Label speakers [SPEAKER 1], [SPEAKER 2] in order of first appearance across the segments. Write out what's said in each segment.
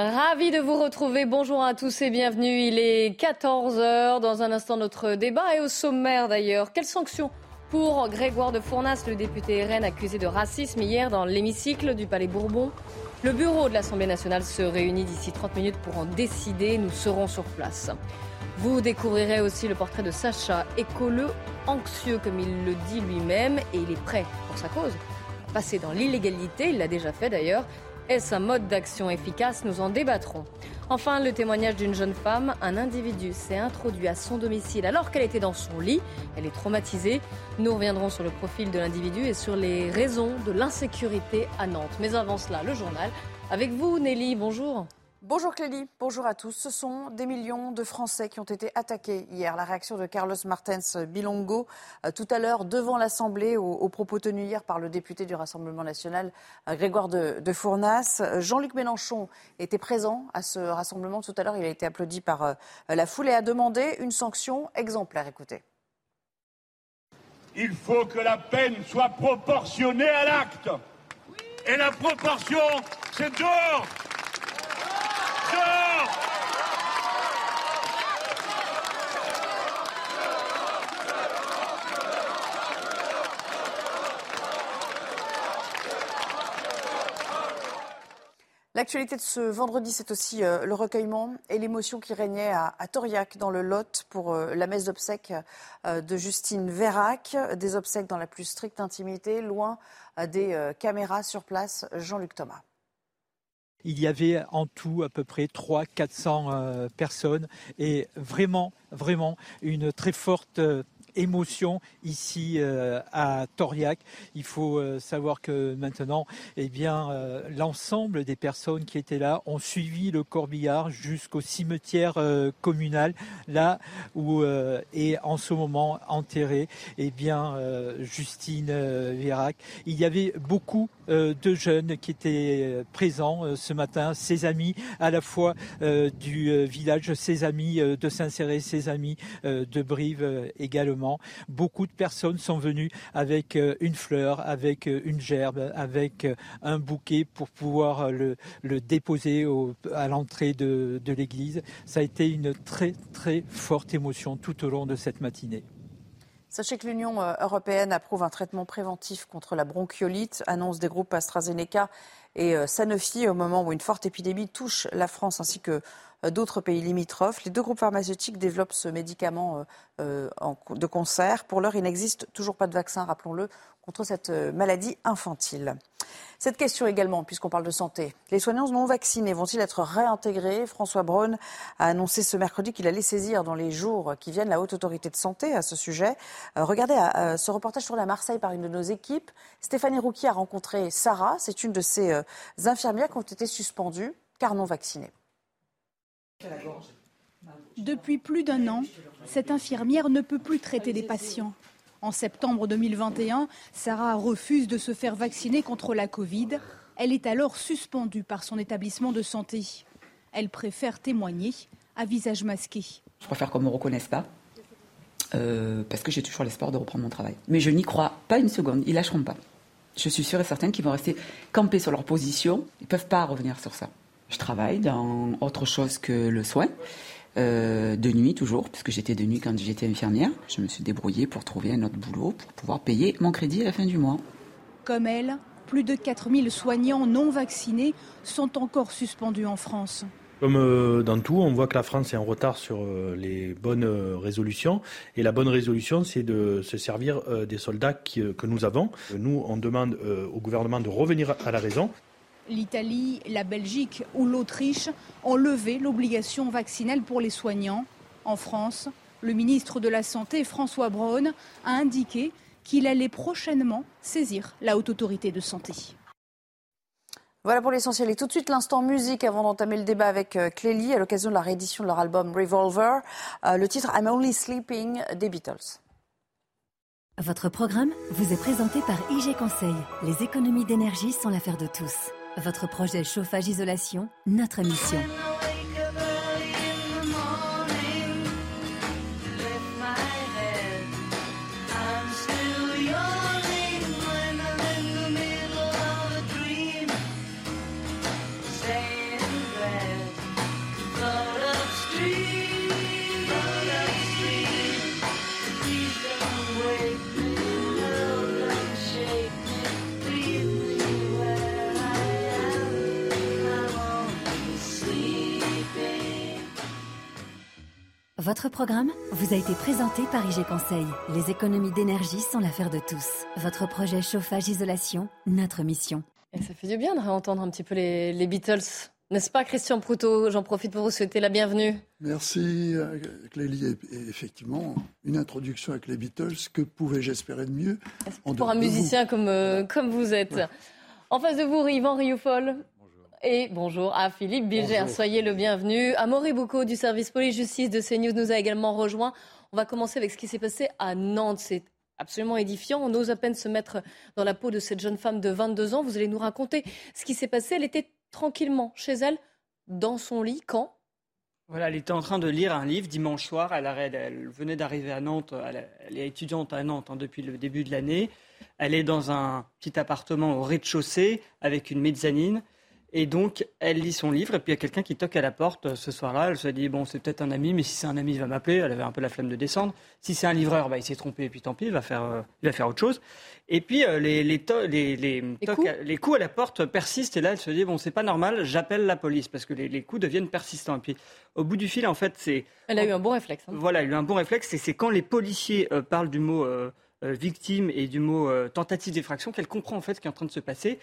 [SPEAKER 1] Ravi de vous retrouver. Bonjour à tous et bienvenue. Il est 14h. Dans un instant, notre débat est au sommaire d'ailleurs. Quelles sanctions pour Grégoire de Fournas, le député RN accusé de racisme hier dans l'hémicycle du Palais Bourbon? Le bureau de l'Assemblée nationale se réunit d'ici 30 minutes pour en décider. Nous serons sur place. Vous découvrirez aussi le portrait de Sacha, écolo, anxieux comme il le dit lui-même, et il est prêt pour sa cause. Passer dans l'illégalité, il l'a déjà fait d'ailleurs, est-ce un mode d'action efficace Nous en débattrons. Enfin, le témoignage d'une jeune femme. Un individu s'est introduit à son domicile alors qu'elle était dans son lit. Elle est traumatisée. Nous reviendrons sur le profil de l'individu et sur les raisons de l'insécurité à Nantes. Mais avant cela, le journal. Avec vous, Nelly, bonjour.
[SPEAKER 2] Bonjour Clélie, bonjour à tous. Ce sont des millions de Français qui ont été attaqués hier. La réaction de Carlos Martens Bilongo euh, tout à l'heure devant l'Assemblée aux, propos tenus hier par le député du Rassemblement national euh, Grégoire de, Fournas. Jean-Luc Mélenchon était présent à ce rassemblement tout à l'heure. Il a été applaudi par euh, la foule et a demandé une sanction exemplaire. Écoutez.
[SPEAKER 3] Il faut que la peine soit proportionnée à l'acte. Et la proportion, c'est dehors
[SPEAKER 2] L'actualité de ce vendredi, c'est aussi euh, le recueillement et l'émotion qui régnait à, Toriac, dans le Lot, pour euh, la messe d'obsèques euh, de Justine Vérac. Des obsèques dans la plus stricte intimité, loin des caméras sur place. Jean-Luc Thomas.
[SPEAKER 4] Il y avait en tout à peu près 300-400 personnes et vraiment, vraiment une très forte émotion ici euh, à Toriac. Il faut euh, savoir que maintenant, eh bien, euh, l'ensemble des personnes qui étaient là ont suivi le corbillard jusqu'au cimetière communal, là où est en ce moment enterré, eh bien, Justine Vérac. Il y avait beaucoup de jeunes qui étaient présents ce matin, ses amis à la fois du village, ses amis de Saint-Céré, ses amis de Brive également. Beaucoup de personnes sont venues avec euh, une fleur, avec euh, une gerbe, avec euh, un bouquet pour pouvoir le, déposer à l'entrée de, de l'église. Ça a été une très très forte émotion tout au long de cette matinée.
[SPEAKER 2] Sachez que l'Union européenne approuve un traitement préventif contre la bronchiolite, annonce des groupes AstraZeneca et Sanofi au moment où une forte épidémie touche la France ainsi que euh, d'autres pays limitrophes. Les deux groupes pharmaceutiques développent ce médicament euh, euh, de concert. Pour l'heure, il n'existe toujours pas de vaccin, rappelons-le, contre cette maladie infantile. Cette question également, puisqu'on parle de santé. Les soignants non vaccinés vont-ils être réintégrés? François Braun a annoncé ce mercredi qu'il allait saisir dans les jours qui viennent la Haute Autorité de Santé à ce sujet. regardez ce reportage sur la Marseille par une de nos équipes. Stéphanie Rouquier a rencontré Sarah. C'est une de ces infirmières qui ont été suspendues car non vaccinées.
[SPEAKER 5] Depuis plus d'un an, cette infirmière ne peut plus traiter des patients. En septembre 2021, Sarah refuse de se faire vacciner contre la Covid. Elle est alors suspendue par son établissement de santé. Elle préfère témoigner à visage masqué.
[SPEAKER 6] Je préfère qu'on ne me reconnaisse pas, euh, parce que j'ai toujours l'espoir de reprendre mon travail. Mais je n'y crois pas une seconde, ils lâcheront pas. Je suis sûre et certaine qu'ils vont rester campés sur leur position, ils ne peuvent pas revenir sur ça. Je travaille dans autre chose que le soin. Euh, de nuit toujours, puisque j'étais de nuit quand j'étais infirmière. Je me suis débrouillée pour trouver un autre boulot pour pouvoir payer mon crédit à la fin du mois.
[SPEAKER 5] Comme elle, plus de 4000 soignants non vaccinés sont encore suspendus en France.
[SPEAKER 7] Comme euh, dans tout, on voit que la France est en retard sur euh, les bonnes résolutions. Et la bonne résolution, c'est de se servir des soldats que nous avons. Nous, on demande au gouvernement de revenir à la raison.
[SPEAKER 5] L'Italie, la Belgique ou l'Autriche ont levé l'obligation vaccinale pour les soignants. En France, le ministre de la Santé, François Braun, a indiqué qu'il allait prochainement saisir la haute autorité de santé.
[SPEAKER 2] Voilà pour l'essentiel. Et tout de suite, l'instant musique avant d'entamer le débat avec euh, Clélie à l'occasion de la réédition de leur album Revolver. Euh, le titre I'm Only Sleeping des Beatles.
[SPEAKER 8] Votre programme vous est présenté par IG Conseil. Les économies d'énergie sont l'affaire de tous. Votre projet chauffage-isolation, notre mission. Votre programme vous a été présenté par IG Conseil. Les économies d'énergie sont l'affaire de tous. Votre projet chauffage-isolation, notre mission.
[SPEAKER 1] Et ça fait du bien de réentendre un petit peu les, les Beatles. N'est-ce pas, Christian Proutot? J'en profite pour vous souhaiter la bienvenue.
[SPEAKER 9] Merci, euh, Clélie. Et effectivement, une introduction avec les Beatles, que pouvais-je espérer de mieux
[SPEAKER 1] Pour un musicien comme, euh, comme vous êtes? En face de vous, Yvan Rioufol. Et bonjour à Philippe Bilger, soyez le bienvenu. Amaury Boucaud du service police-justice de CNews nous a également rejoint. On va commencer avec ce qui s'est passé à Nantes. C'est absolument édifiant. On ose à peine se mettre dans la peau de cette jeune femme de 22 ans. Vous allez nous raconter ce qui s'est passé. Elle était tranquillement chez elle, dans son lit, quand?
[SPEAKER 10] Voilà, elle était en train de lire un livre dimanche soir. Elle, elle venait d'arriver à Nantes. Elle, est étudiante à Nantes hein, depuis le début de l'année. Elle est dans un petit appartement au rez-de-chaussée avec une mezzanine. Et donc, elle lit son livre, et puis il y a quelqu'un qui toque à la porte euh, ce soir-là. Elle se dit, bon, c'est peut-être un ami, mais si c'est un ami, il va m'appeler. Elle avait un peu la flemme de descendre. Si c'est un livreur, bah, il s'est trompé, et puis tant pis, il va faire, euh, il va faire autre chose. Et puis, euh, les, les, les, les, coups, à, la porte persistent, et là, elle se dit, bon, c'est pas normal, j'appelle la police, parce que les, coups deviennent persistants. Et puis, au bout du fil, en fait, c'est...
[SPEAKER 1] Elle a eu un bon réflexe. Hein.
[SPEAKER 10] Voilà, elle a eu un bon réflexe, et c'est quand les policiers parlent du mot... victime et du mot tentative d'effraction qu'elle comprend en fait ce qui est en train de se passer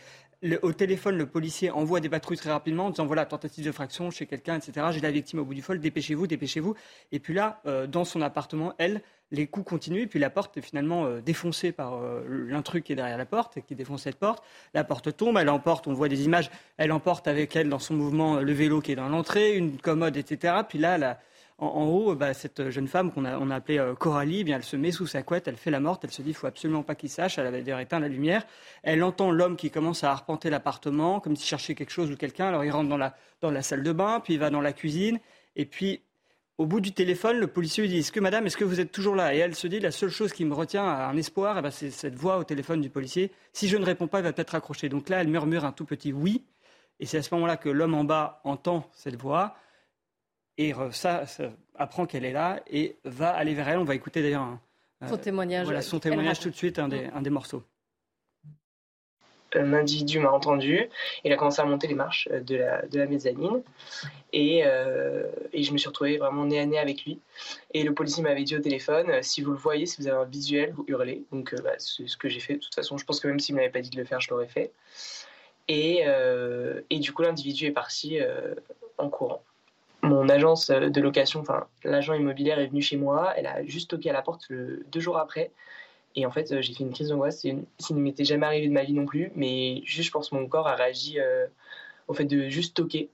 [SPEAKER 10] au téléphone, le policier envoie des patrouilles très rapidement en disant voilà, tentative de fraction chez quelqu'un, etc. J'ai la victime au bout du fol, dépêchez-vous, dépêchez-vous. Et puis là, euh, dans son appartement, elle, les coups continuent, et puis la porte est finalement euh, défoncée par euh, l'intrus qui est derrière la porte, et qui défonce cette porte. La porte tombe, elle emporte, on voit des images, elle emporte avec elle dans son mouvement le vélo qui est dans l'entrée, une commode, etc. Puis là, la, en, haut, bah, cette jeune femme qu'on a, appelée euh, Coralie, bien, elle se met sous sa couette, elle fait la morte, elle se dit il faut absolument pas qu'il sache, elle avait d'ailleurs éteint la lumière. Elle entend l'homme qui commence à arpenter l'appartement, comme s'il cherchait quelque chose ou quelqu'un. Alors il rentre dans la, salle de bain, puis il va dans la cuisine, et puis au bout du téléphone, le policier lui dit Est-ce que madame, est-ce que vous êtes toujours là? Et elle se dit La seule chose qui me retient à un espoir, eh ben, c'est cette voix au téléphone du policier. Si je ne réponds pas, il va peut-être accrocher. Donc là, elle murmure un tout petit oui. Et c'est à ce moment-là que l'homme en bas entend cette voix. Et ça, apprend qu'elle est là et va aller vers elle. On va écouter d'ailleurs
[SPEAKER 1] son témoignage.
[SPEAKER 10] Voilà, son témoignage tout de suite, un des, un des morceaux.
[SPEAKER 11] Un individu m'a entendu. Il a commencé à monter les marches de la, de la mezzanine. Et, euh, et, je me suis retrouvée vraiment nez à nez avec lui. Et le policier m'avait dit au téléphone si vous le voyez, si vous avez un visuel, vous hurlez. Donc euh, bah, c'est ce que j'ai fait. De toute façon, je pense que même s'il ne m'avait pas dit de le faire, je l'aurais fait. Et, euh, et, du coup, l'individu est parti en courant mon agence de location, enfin l'agent immobilier est venu chez moi, elle a juste toqué à la porte deux jours après. Et en fait, j'ai fait une crise d'angoisse. Ça ne m'était jamais arrivé de ma vie non plus, mais juste, je pense, mon corps a réagi euh, au fait de juste toquer.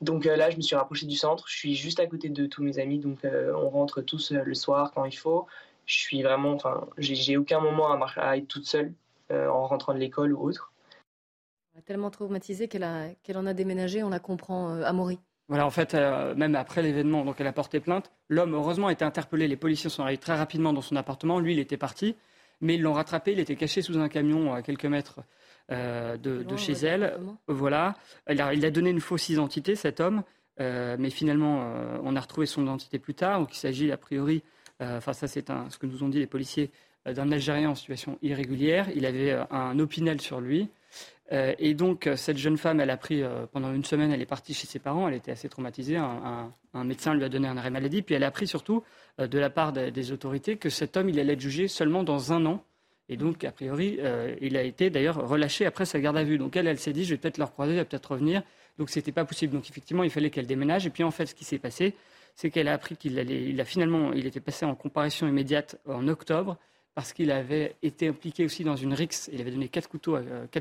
[SPEAKER 11] Donc euh, là, je me suis rapproché du centre. Je suis juste à côté de tous mes amis, donc euh, on rentre tous le soir quand il faut. Je suis vraiment, enfin, j'ai aucun moment à, à, être toute seule en rentrant de l'école ou autre.
[SPEAKER 1] Tellement traumatisée qu'elle en a déménagé, on la comprend, Amaury.
[SPEAKER 10] Voilà, en fait, euh, même après l'événement, donc elle a porté plainte. L'homme, heureusement, a été interpellé. Les policiers sont arrivés très rapidement dans son appartement. Lui, il était parti, mais ils l'ont rattrapé. Il était caché sous un camion à quelques mètres euh, de, chez elle. Voilà. Il a, il a, donné une fausse identité, cet homme, euh, mais finalement, on a retrouvé son identité plus tard. Donc, il s'agit a priori, enfin, ça, c'est ce que nous ont dit les policiers, d'un Algérien en situation irrégulière. Il avait un opinel sur lui. Euh, et donc, euh, cette jeune femme, elle a pris, euh, pendant une semaine, elle est partie chez ses parents, elle était assez traumatisée, un, médecin lui a donné un arrêt maladie, puis elle a appris surtout, de la part des, autorités, que cet homme, il allait être jugé seulement dans un an. Et donc, a priori, il a été d'ailleurs relâché après sa garde à vue. Donc, elle, elle s'est dit, je vais peut-être le recroiser, il va peut-être revenir. Donc, ce n'était pas possible. Donc, effectivement, il fallait qu'elle déménage. Et puis, en fait, ce qui s'est passé, c'est qu'elle a appris qu'il a finalement, il était passé en comparution immédiate en octobre parce qu'il avait été impliqué aussi dans une rixe. Il avait donné euh, quatre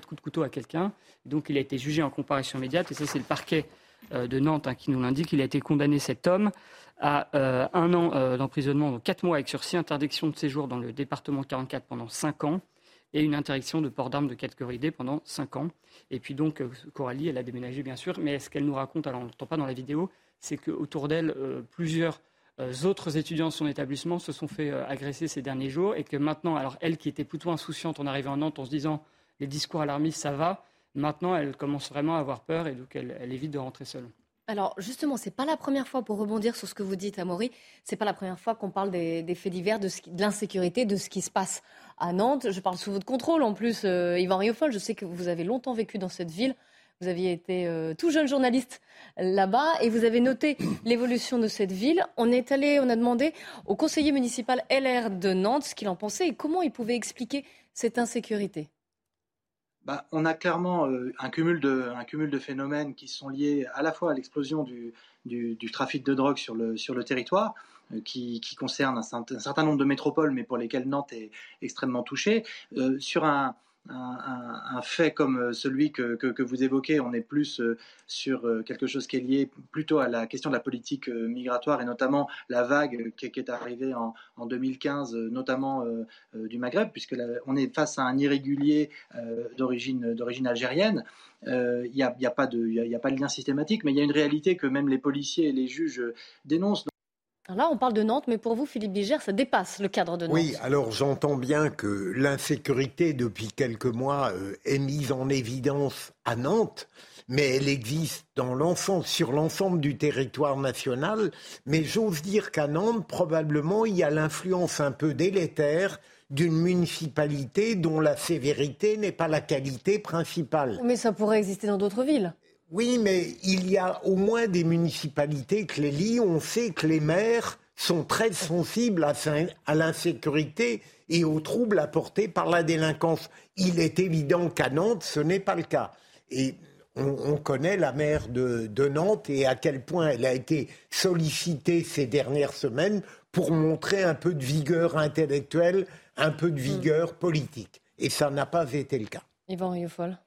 [SPEAKER 10] coups de couteau à quelqu'un. Donc il a été jugé en comparution immédiate. Et ça, c'est le parquet euh, de Nantes hein, qui nous l'indique. Il a été condamné, cet homme, à euh, un an d'emprisonnement, donc quatre mois avec sursis, interdiction de séjour dans le département 44 pendant cinq ans et une interdiction de port d'armes de catégorie D pendant cinq ans. Et puis donc, Coralie, elle a déménagé, bien sûr. Mais ce qu'elle nous raconte, alors on n'entend pas dans la vidéo, c'est qu'autour d'elle, plusieurs autres étudiants de son établissement se sont fait euh, agresser ces derniers jours et que maintenant, alors elle qui était plutôt insouciante en arrivant en Nantes en se disant les discours alarmistes, ça va, maintenant elle commence vraiment à avoir peur et donc elle, évite de rentrer seule.
[SPEAKER 1] Alors justement, c'est pas la première fois, pour rebondir sur ce que vous dites, Amaury, c'est pas la première fois qu'on parle des, faits divers, de, l'insécurité, de ce qui se passe à Nantes. Je parle sous votre contrôle en plus, euh, Yvan Riofol, je sais que vous avez longtemps vécu dans cette ville. Vous aviez été euh, tout jeune journaliste là-bas et vous avez noté l'évolution de cette ville. On est allé, on a demandé au conseiller municipal LR de Nantes ce qu'il en pensait et comment il pouvait expliquer cette insécurité.
[SPEAKER 12] Bah, on a clairement euh, un, cumul de, un cumul de phénomènes qui sont liés à la fois à l'explosion du, du, trafic de drogue sur le, sur le territoire, euh, qui, qui, concerne un, certain nombre de métropoles, mais pour lesquelles Nantes est extrêmement touchée, euh, sur un, un, fait comme euh, celui que, vous évoquez, on est plus euh, sur euh, quelque chose qui est lié plutôt à la question de la politique migratoire et notamment la vague qui, est arrivée en, en 2015, notamment du Maghreb, puisque on est face à un irrégulier d'origine algérienne. Il n'y y a pas de lien systématique, mais il y a une réalité que même les policiers et les juges dénoncent
[SPEAKER 1] là, on parle de Nantes, mais pour vous, Philippe Bigère, ça dépasse le cadre de Nantes.
[SPEAKER 13] Oui, alors j'entends bien que l'insécurité, depuis quelques mois, euh, est mise en évidence à Nantes, mais elle existe dans l'ensemble, sur l'ensemble du territoire national. Mais j'ose dire qu'à Nantes, probablement, il y a l'influence un peu délétère d'une municipalité dont la sévérité n'est pas la qualité principale.
[SPEAKER 1] Mais ça pourrait exister dans d'autres villes.
[SPEAKER 13] Oui, mais il y a au moins des municipalités, Clélie, on sait que les maires sont très sensibles à, l'insécurité et aux troubles apportés par la délinquance. Il est évident qu'à Nantes, ce n'est pas le cas. Et on, connaît la maire de, de, Nantes et à quel point elle a été sollicitée ces dernières semaines pour montrer un peu de vigueur intellectuelle, un peu de vigueur politique. Et ça n'a pas été le cas.
[SPEAKER 1] Yvan Riofol.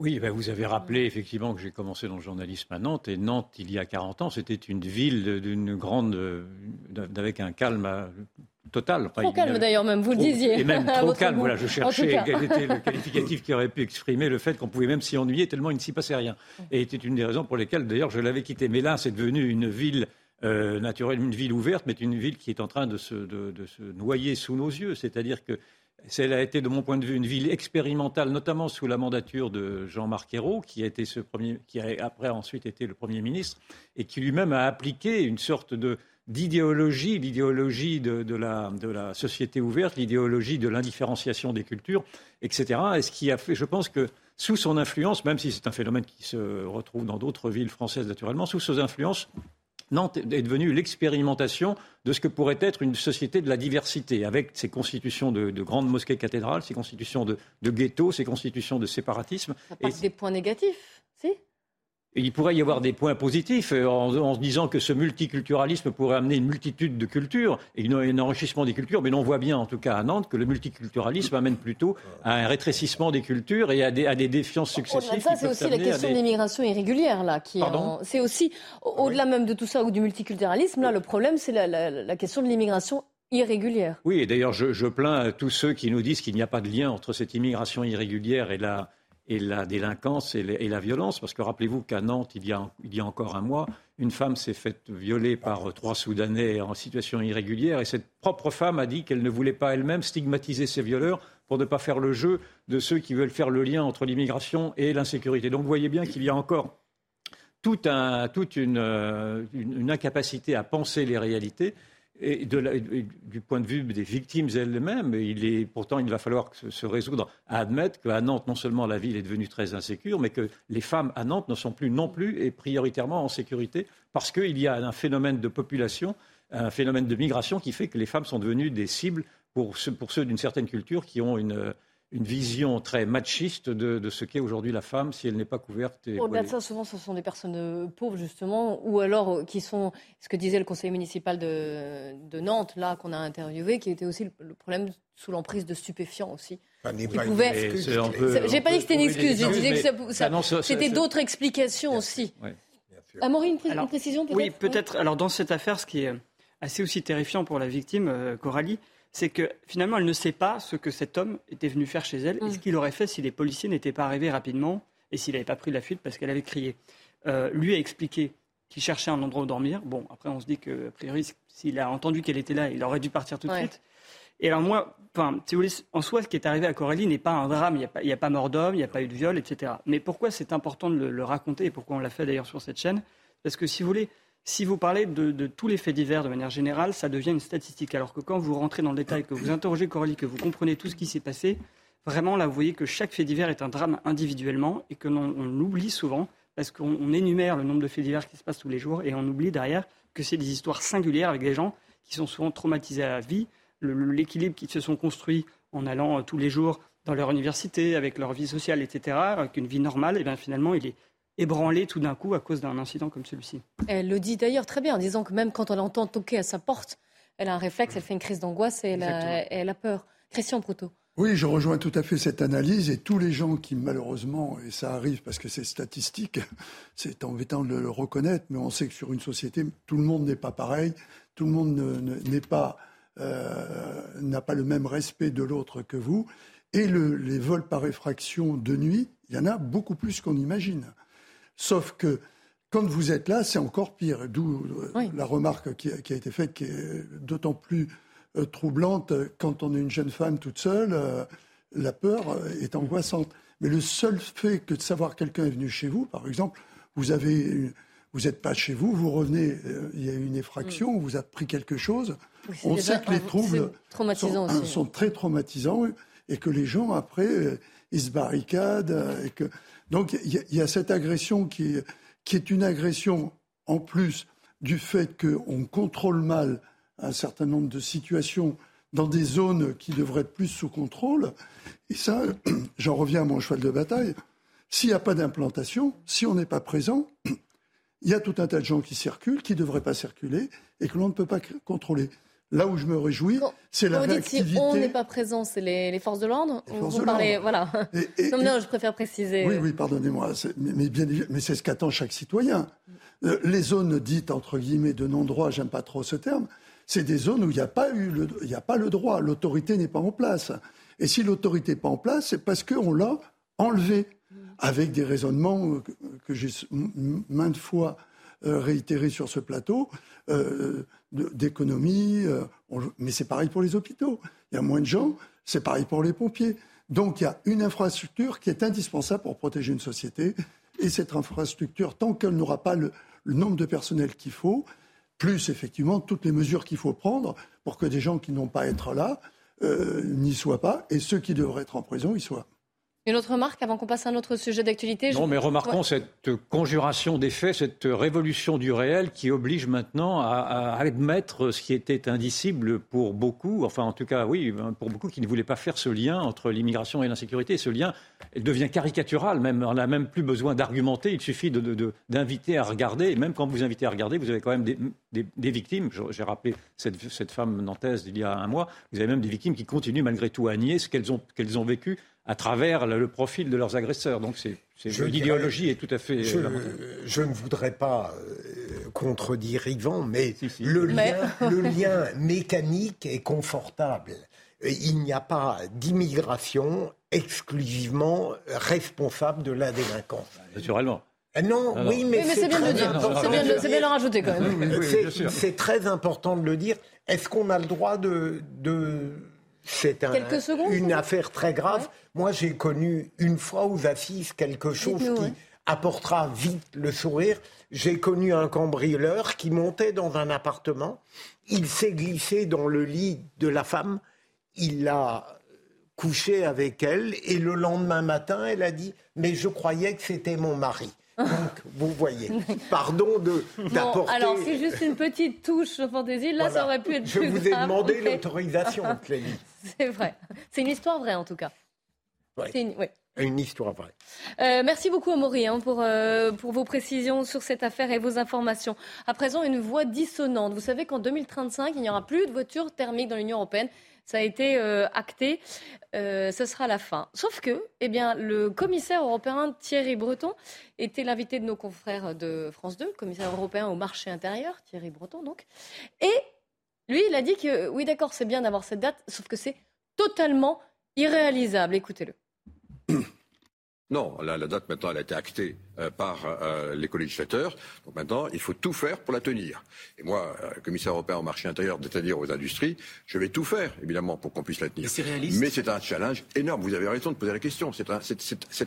[SPEAKER 14] Oui, ben vous avez rappelé effectivement que j'ai commencé dans le journalisme à Nantes. Et Nantes, il y a 40 ans, c'était une ville d'une grande, avec un calme euh, total.
[SPEAKER 1] trop calme d'ailleurs, même, vous le disiez.
[SPEAKER 14] Et même trop calme, voilà, je cherchais quel était le qualificatif qui aurait pu exprimer le fait qu'on pouvait même s'y ennuyer tellement il ne s'y passait rien. Et c'était une des raisons pour lesquelles d'ailleurs je l'avais quitté. Mais là, c'est devenu une ville euh, naturelle, une ville ouverte, mais une ville qui est en train de se, de se noyer sous nos yeux. C'est-à-dire que elle a été, de mon point de vue, une ville expérimentale, notamment sous la mandature de Jean-Marc Ayrault, qui a été après ensuite été le Premier ministre, et qui lui-même a appliqué une sorte d'idéologie, l'idéologie de, la, de, la, société ouverte, l'idéologie de l'indifférenciation des cultures, etc. Et ce qui a fait, je pense que sous son influence, même si c'est un phénomène qui se retrouve dans d'autres villes françaises naturellement, sous son influence, Nantes est devenue l'expérimentation de ce que pourrait être une société de la diversité, avec ses constitutions de, grandes mosquées cathédrales, ses constitutions de, ghettos, ses constitutions de séparatisme.
[SPEAKER 1] Ça et des points négatifs, si?
[SPEAKER 14] Il pourrait y avoir des points positifs euh, en, se disant que ce multiculturalisme pourrait amener une multitude de cultures et un enrichissement des cultures, mais on voit bien, en tout cas à Nantes, que le multiculturalisme amène plutôt à un rétrécissement des cultures et à des, à des défiances successives.
[SPEAKER 1] ça, c'est aussi la question de l'immigration irrégulière, là. Qui C'est aussi, au-delà même de tout ça ou du multiculturalisme, là, le problème, c'est la, question de l'immigration irrégulière.
[SPEAKER 14] Oui, et d'ailleurs, je, je plains tous ceux qui nous disent qu'il n'y a pas de lien entre cette immigration irrégulière et la et la délinquance et, la violence. Parce que rappelez-vous qu'à Nantes, il y, a, encore un mois, une femme s'est faite violer par trois Soudanais en situation irrégulière et cette propre femme a dit qu'elle ne voulait pas elle-même stigmatiser ces violeurs pour ne pas faire le jeu de ceux qui veulent faire le lien entre l'immigration et l'insécurité. Donc vous voyez bien qu'il y a encore toute euh, une incapacité à penser les réalités et, du point de vue des victimes elles-mêmes, il pourtant, il va falloir se, résoudre. À admettre qu'à Nantes, non seulement la ville est devenue très insécure, mais que les femmes à Nantes ne sont plus non plus et prioritairement en sécurité parce qu'il y a un phénomène de population, un phénomène de migration qui fait que les femmes sont devenues des cibles pour ceux d'une certaine culture qui ont une une vision très machiste de, ce qu'est aujourd'hui la femme si elle n'est pas couverte.
[SPEAKER 1] Au-delà de ça, souvent, ce sont des personnes euh, pauvres, justement, ou alors euh, qui sont, ce que disait le conseiller municipal de, Nantes, là, qu'on a interviewé, qui était aussi le, problème sous l'emprise de stupéfiants aussi.
[SPEAKER 13] N'est pas pouvait...
[SPEAKER 1] J'ai pas dit que c'était une excuse, je disais que c'était d'autres explications aussi. Oui. Amaury, une, précision peut-être
[SPEAKER 10] Oui, peut-être. Alors, dans cette affaire, ce qui est assez aussi terrifiant pour la victime, euh, Coralie, c'est que finalement, elle ne sait pas ce que cet homme était venu faire chez elle et ce mm. qu'il aurait fait si les policiers n'étaient pas arrivés rapidement et s'il n'avait pas pris la fuite parce qu'elle avait crié. Euh, lui a expliqué qu'il cherchait un endroit où dormir. Bon, après, on se dit que, a priori, s'il a entendu qu'elle était là, il aurait dû partir tout de suite. Et alors, moi, enfin, en soi, ce qui est arrivé à Coralie n'est pas un drame. Il n'y a, pas mort d'homme, il n'y a pas eu de viol, etc. Mais pourquoi c'est important de le, le raconter et pourquoi on l'a fait d'ailleurs sur cette chaîne? Parce que si vous voulez, si vous parlez de, tous les faits divers de manière générale, ça devient une statistique. Alors que quand vous rentrez dans le détail, que vous interrogez Coralie, que vous comprenez tout ce qui s'est passé, Vraiment, là, vous voyez que chaque fait divers est un drame individuellement et que l'on l'oublie souvent parce qu'on énumère le nombre de faits divers qui se passent tous les jours et on oublie derrière que c'est des histoires singulières avec des gens qui sont souvent traumatisés à la vie, l'équilibre qu'ils se sont construits en allant euh, tous les jours dans leur université, avec leur vie sociale, etc., avec une vie normale, et bien finalement, il est ébranlé tout d'un coup à cause d'un incident comme celui-ci.
[SPEAKER 1] Elle le dit d'ailleurs très bien, en disant que même quand on l'entend toquer à sa porte, elle a un réflexe, elle fait une crise d'angoisse et elle a, elle a, peur. Christian Proutot.
[SPEAKER 9] Oui, je rejoins tout à fait cette analyse et tous les gens qui malheureusement, et ça arrive parce que c'est statistique, c'est embêtant de le reconnaître, mais on sait que sur une société, tout le monde n'est pas pareil, tout le monde n'est pas euh, n'a pas le même respect de l'autre que vous. Et le, les vols par effraction de nuit, il y en a beaucoup plus qu'on imagine. Sauf que quand vous êtes là, c'est encore pire. D'où euh, la remarque qui a, qui a, été faite, qui est d'autant plus euh, troublante quand on est une jeune femme toute seule. Euh, la peur est angoissante. Mais le seul fait que de savoir quelqu'un est venu chez vous, par exemple, vous avez vous n'êtes pas chez vous, vous revenez, il y a une effraction, mm. vous avez pris quelque chose. on sait que les troubles sont, sont, très traumatisants et que les gens, après, ils se barricadent. Et que... Donc il y, a cette agression qui, qui est une agression en plus du fait qu'on contrôle mal un certain nombre de situations dans des zones qui devraient être plus sous contrôle. Et ça, j'en reviens à mon cheval de bataille. S'il n'y a pas d'implantation, si on n'est pas présent, il y a tout un tas de gens qui circulent, qui ne devraient pas circuler et que l'on ne peut pas contrôler. Là où je me réjouis, c'est la réactivité.
[SPEAKER 1] Si on n'est pas présent, c'est les, forces de l'ordre Vous parlez, voilà. non, non, je préfère préciser.
[SPEAKER 9] Oui, oui, pardonnez-moi, mais, bien, mais c'est ce qu'attend chaque citoyen. Euh, les zones dites entre guillemets de non-droit, j'aime pas trop ce terme, c'est des zones où il n'y a pas eu, le, il n'y a pas le droit, l'autorité n'est pas en place. Et si l'autorité n'est pas en place, c'est parce qu'on l'a enlevé avec des raisonnements que j'ai maintes fois euh, réitérés sur ce plateau, euh, d'économie. Euh, mais c'est pareil pour les hôpitaux. Il y a moins de gens, c'est pareil pour les pompiers. Donc il y a une infrastructure qui est indispensable pour protéger une société. Et cette infrastructure, tant qu'elle n'aura pas le, nombre de personnel qu'il faut, plus effectivement toutes les mesures qu'il faut prendre pour que des gens qui n'ont pas à être là n'y soient pas, et ceux qui devraient être en prison y soient.
[SPEAKER 1] Une autre remarque avant qu'on passe à un autre sujet d'actualité
[SPEAKER 14] Non, mais remarquons cette conjuration des faits, cette révolution du réel qui oblige maintenant à, admettre ce qui était indicible pour beaucoup, enfin en tout cas oui, pour beaucoup qui ne voulaient pas faire ce lien entre l'immigration et l'insécurité. Ce lien devient caricatural, même, on n'a même plus besoin d'argumenter, il suffit d'inviter à regarder, et même quand vous invitez à regarder, vous avez quand même des, victimes. J'ai rappelé cette, cette, femme nantaise d'il y a un mois, vous avez même des victimes qui continuent malgré tout à nier ce qu'elles ont, qu'elles ont vécu à travers le profil de leurs agresseurs. Donc c'est, l'idéologie est tout à fait.
[SPEAKER 13] Je, je, ne voudrais pas euh, contredire Yvan, mais, Le, lien, le lien mécanique est confortable. Il n'y a pas d'immigration exclusivement responsable de la délinquance.
[SPEAKER 14] Naturellement.
[SPEAKER 13] Euh, non, oui, mais,
[SPEAKER 1] c'est bien de le dire. C'est bien, de le rajouter quand même.
[SPEAKER 13] c'est très important de le dire. Est-ce qu'on a le droit de, de c'est une affaire très grave. Moi, j'ai connu une fois aux assises quelque chose qui apportera vite le sourire. J'ai connu un cambrioleur qui montait dans un appartement. Il s'est glissé dans le lit de la femme. Il l'a couché avec elle. Et le lendemain matin, elle a dit Mais je croyais que c'était mon mari. Donc, vous voyez, pardon de d'apporter.
[SPEAKER 1] alors, c'est juste une petite touche de fantaisie. Là, ça aurait pu être
[SPEAKER 13] je
[SPEAKER 1] plus
[SPEAKER 13] vous ai demandé l'autorisation, Clélie.
[SPEAKER 1] C'est vrai. C'est une histoire vraie, en tout cas.
[SPEAKER 13] C'est une... une... histoire vraie.
[SPEAKER 1] Euh, merci beaucoup, Amaury, hein, pour, euh, pour vos précisions sur cette affaire et vos informations. À présent, une voix dissonante. Vous savez qu'en 2035, il n'y aura plus de voitures thermiques dans l'Union européenne. Ça a été euh, acté. Euh, ce sera la fin. Sauf que, eh le commissaire européen Thierry Breton était l'invité de nos confrères de France 2, le commissaire européen au marché intérieur, Thierry Breton donc. Et lui, il a dit que oui, d'accord, c'est bien d'avoir cette date, sauf que c'est totalement irréalisable. Écoutez-le.
[SPEAKER 15] Non, la, date maintenant, elle a été actée euh, par euh, les co-législateurs. Donc maintenant, il faut tout faire pour la tenir. Et moi, euh, commissaire européen au marché intérieur, c'est-à-dire aux industries, je vais tout faire, évidemment, pour qu'on puisse la tenir. Mais c'est un challenge énorme. Vous avez raison de poser la question. C'est un,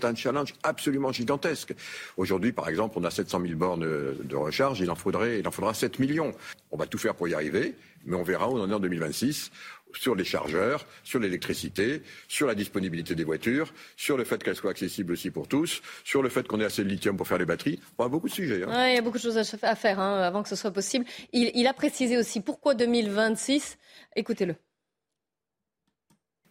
[SPEAKER 15] un, challenge absolument gigantesque. Aujourd'hui, par exemple, on a 700 000 bornes de recharge. Il en faudrait, il en faudra 7 millions. On va tout faire pour y arriver mais on verra où on en est en 2026. Sur les chargeurs, sur l'électricité, sur la disponibilité des voitures, sur le fait qu'elles soient accessibles aussi pour tous, sur le fait qu'on ait assez de lithium pour faire les batteries. On a beaucoup de sujets.
[SPEAKER 1] Hein. il y a beaucoup de choses à faire hein, avant que ce soit possible. il a précisé aussi pourquoi 2026. Écoutez-le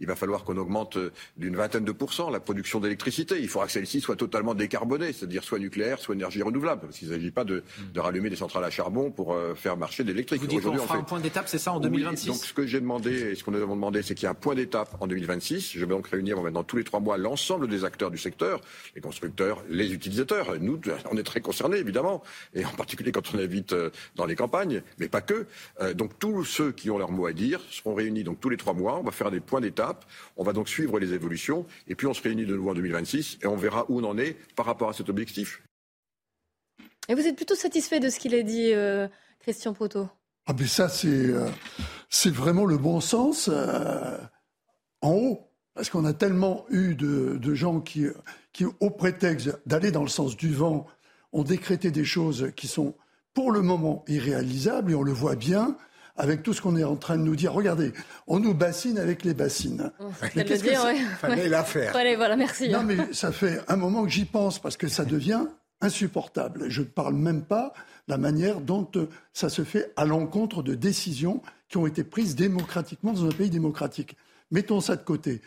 [SPEAKER 15] il va falloir qu'on augmente euh, d'une vingtaine de pourcents la production d'électricité. Il faudra que celle-ci soit totalement décarbonée, c'est-à-dire soit nucléaire, soit énergie renouvelable. Parce qu'il ne s'agit pas de, de, rallumer des centrales à charbon pour euh, faire marcher l'électrique.
[SPEAKER 16] Vous dites qu'on fera fait... un point d'étape, c'est ça, en 2026
[SPEAKER 15] Donc ce que j'ai demandé et ce qu'on nous avons demandé, c'est qu'il y ait un point d'étape en 2026. Je vais donc réunir maintenant tous les trois mois l'ensemble des acteurs du secteur, les constructeurs, les utilisateurs. Nous, on est très concernés, évidemment, et en particulier quand on habite euh, dans les campagnes, mais pas que. donc tous ceux qui ont leur mot à dire seront réunis donc tous les trois mois. On va faire des points d'étape. On va donc suivre les évolutions. Et puis on se réunit de nouveau en 2026 et on verra où on en est par rapport à cet objectif.
[SPEAKER 1] Et vous êtes plutôt satisfait de ce qu'il a dit, euh, Christian Proto?
[SPEAKER 9] Ah ben ça, c'est euh, c'est vraiment le bon sens euh, en haut. Parce qu'on a tellement eu de, de, gens qui, qui, au prétexte d'aller dans le sens du vent, ont décrété des choses qui sont pour le moment irréalisables, et on le voit bien avec tout ce qu'on est en train de nous dire. Regardez, on nous bassine avec les bassines.
[SPEAKER 1] Oh, mais qu'est-ce que ouais.
[SPEAKER 13] Fallait la faire.
[SPEAKER 1] voilà, merci.
[SPEAKER 9] Non, mais ça fait un moment que j'y pense parce que ça devient insupportable. Je ne parle même pas de la manière dont euh, ça se fait à l'encontre de décisions qui ont été prises démocratiquement dans un pays démocratique. Mettons ça de côté.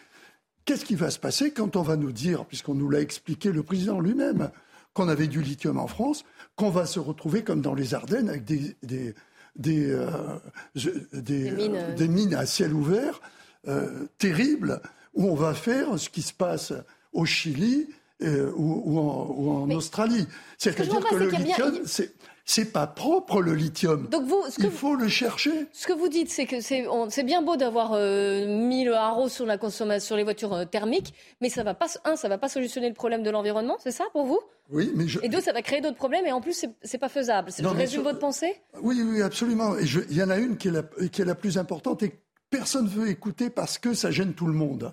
[SPEAKER 9] Qu'est-ce qui va se passer quand on va nous dire, puisqu'on nous l'a expliqué le président lui-même, qu'on avait du lithium en France, qu'on va se retrouver comme dans les Ardennes avec des, des, des, euh, des,
[SPEAKER 1] mines,
[SPEAKER 9] euh, des, mines, à ciel ouvert euh, terribles, où on va faire ce qui se passe au Chili ou, ou, en, ou, en, Australie. C'est-à-dire que, le lithium, c'est c'est pas propre le lithium.
[SPEAKER 1] Donc vous,
[SPEAKER 9] il faut le chercher.
[SPEAKER 1] Ce que vous dites, c'est que c'est bien beau d'avoir euh, mis le haro sur la consommation, sur les voitures euh, thermiques, mais ça va pas un, ça va pas solutionner le problème de l'environnement, c'est ça pour vous?
[SPEAKER 9] Oui, mais je...
[SPEAKER 1] et deux, ça va créer d'autres problèmes et en plus c'est pas faisable. Je résume votre pensée?
[SPEAKER 9] Oui, oui, absolument. Et il y en a une qui est la, qui est la plus importante et personne veut écouter parce que ça gêne tout le monde.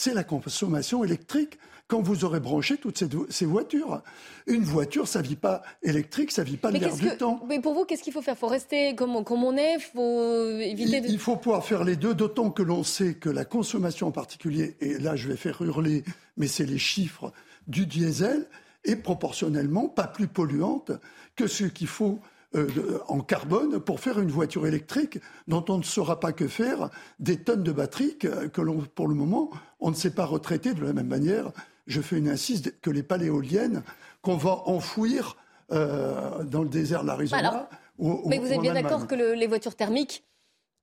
[SPEAKER 9] C'est la consommation électrique quand vous aurez branché toutes ces, voitures. Une voiture, ça ne vit pas électrique, ça ne vit pas l'air du temps.
[SPEAKER 1] Mais pour vous, qu'est-ce qu'il faut faire? Il faut rester comme, on est faut éviter
[SPEAKER 9] il,
[SPEAKER 1] de...
[SPEAKER 9] il faut pouvoir faire les deux, d'autant que l'on sait que la consommation en particulier, et là je vais faire hurler, mais c'est les chiffres du diesel, est proportionnellement pas plus polluante que ce qu'il faut euh, en carbone pour faire une voiture électrique dont on ne saura pas que faire des tonnes de batteries que, que pour le moment, on ne sait pas retraiter de la même manière je fais une insiste, que les paléoliennes qu'on va enfouir euh, dans le désert de l'Arizona.
[SPEAKER 1] mais vous êtes bien d'accord que les voitures thermiques,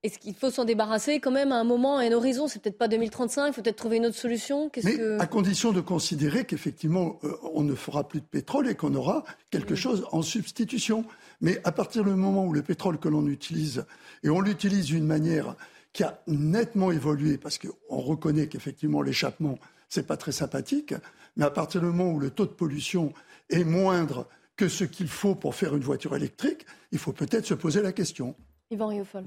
[SPEAKER 1] est-ce qu'il faut s'en débarrasser quand même à un moment, à un horizon? C'est peut-être pas 2035, il faut peut-être trouver une autre solution
[SPEAKER 9] Mais à condition de considérer qu'effectivement, euh, on ne fera plus de pétrole et qu'on aura quelque chose en substitution. Mais à partir du moment où le pétrole que l'on utilise, et on l'utilise d'une manière qui a nettement évolué, parce qu'on reconnaît qu'effectivement l'échappement c'est pas très sympathique, mais à partir du moment où le taux de pollution est moindre que ce qu'il faut pour faire une voiture électrique, il faut peut-être se poser la question.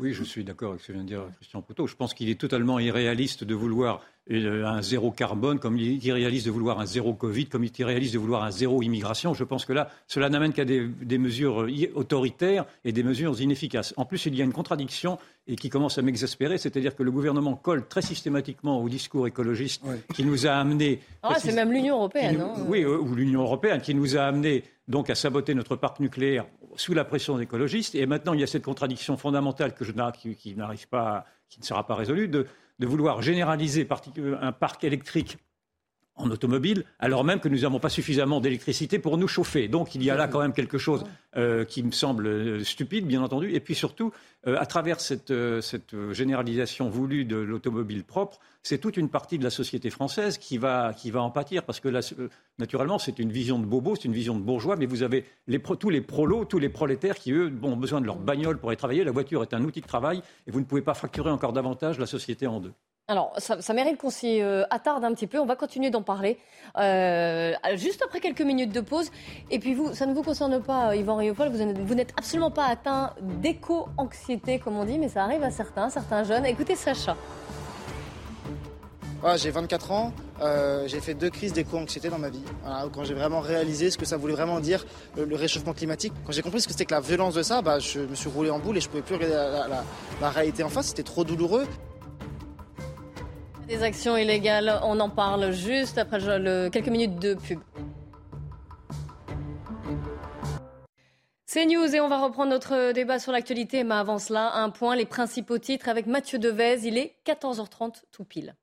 [SPEAKER 14] Oui, je suis d'accord avec ce que vient de dire Christian Poutot. Je pense qu'il est totalement irréaliste de vouloir euh, un zéro carbone, comme il est irréaliste de vouloir un zéro Covid, comme il est irréaliste de vouloir un zéro immigration. Je pense que là, cela n'amène qu'à des, mesures euh, autoritaires et des mesures inefficaces. En plus, il y a une contradiction et qui commence à m'exaspérer, c'est-à-dire que le gouvernement colle très systématiquement au discours écologiste qui nous a amené.
[SPEAKER 1] Ah, c'est même l'Union européenne. Hein.
[SPEAKER 14] oui, euh, ou l'Union européenne qui nous a amené donc à saboter notre parc nucléaire sous la pression des écologistes. Et maintenant, il y a cette contradiction fondamentale que je, qui n'arrive pas, qui ne sera pas résolue, de de vouloir généraliser un parc électrique en automobile, alors même que nous n'avons pas suffisamment d'électricité pour nous chauffer. Donc il y a là quand même quelque chose euh, qui me semble euh, stupide, bien entendu. Et puis surtout, euh, à travers cette, cette, généralisation voulue de l'automobile propre, c'est toute une partie de la société française qui va, qui va en pâtir. Parce que là, naturellement, c'est une vision de bobo, c'est une vision de bourgeois, mais vous avez les tous les prolos, tous les prolétaires qui, eux, ont besoin de leur bagnole pour aller travailler. La voiture est un outil de travail et vous ne pouvez pas fracturer encore davantage la société en deux.
[SPEAKER 1] Alors, ça, mérite qu'on s'y euh, attarde un petit peu. On va continuer d'en parler euh, juste après quelques minutes de pause. Et puis vous, ça ne vous concerne pas, Yvan Riopol. Vous n'êtes absolument pas atteint d'éco-anxiété, comme on dit, mais ça arrive à certains, certains jeunes. Écoutez Sacha.
[SPEAKER 17] Ah, j'ai 24 ans, euh, j'ai fait deux crises d'éco-anxiété dans ma vie. quand j'ai vraiment réalisé ce que ça voulait vraiment dire, le, réchauffement climatique. Quand j'ai compris ce que c'était que la violence de ça, bah, je me suis roulé en boule et je pouvais plus regarder la réalité en face. C'était trop douloureux.
[SPEAKER 1] Des actions illégales, on en parle juste après quelques minutes de pub. C'est News et on va reprendre notre débat sur l'actualité. Mais avant cela, un point, les principaux titres avec Mathieu Devez. Il est 14h30 tout pile.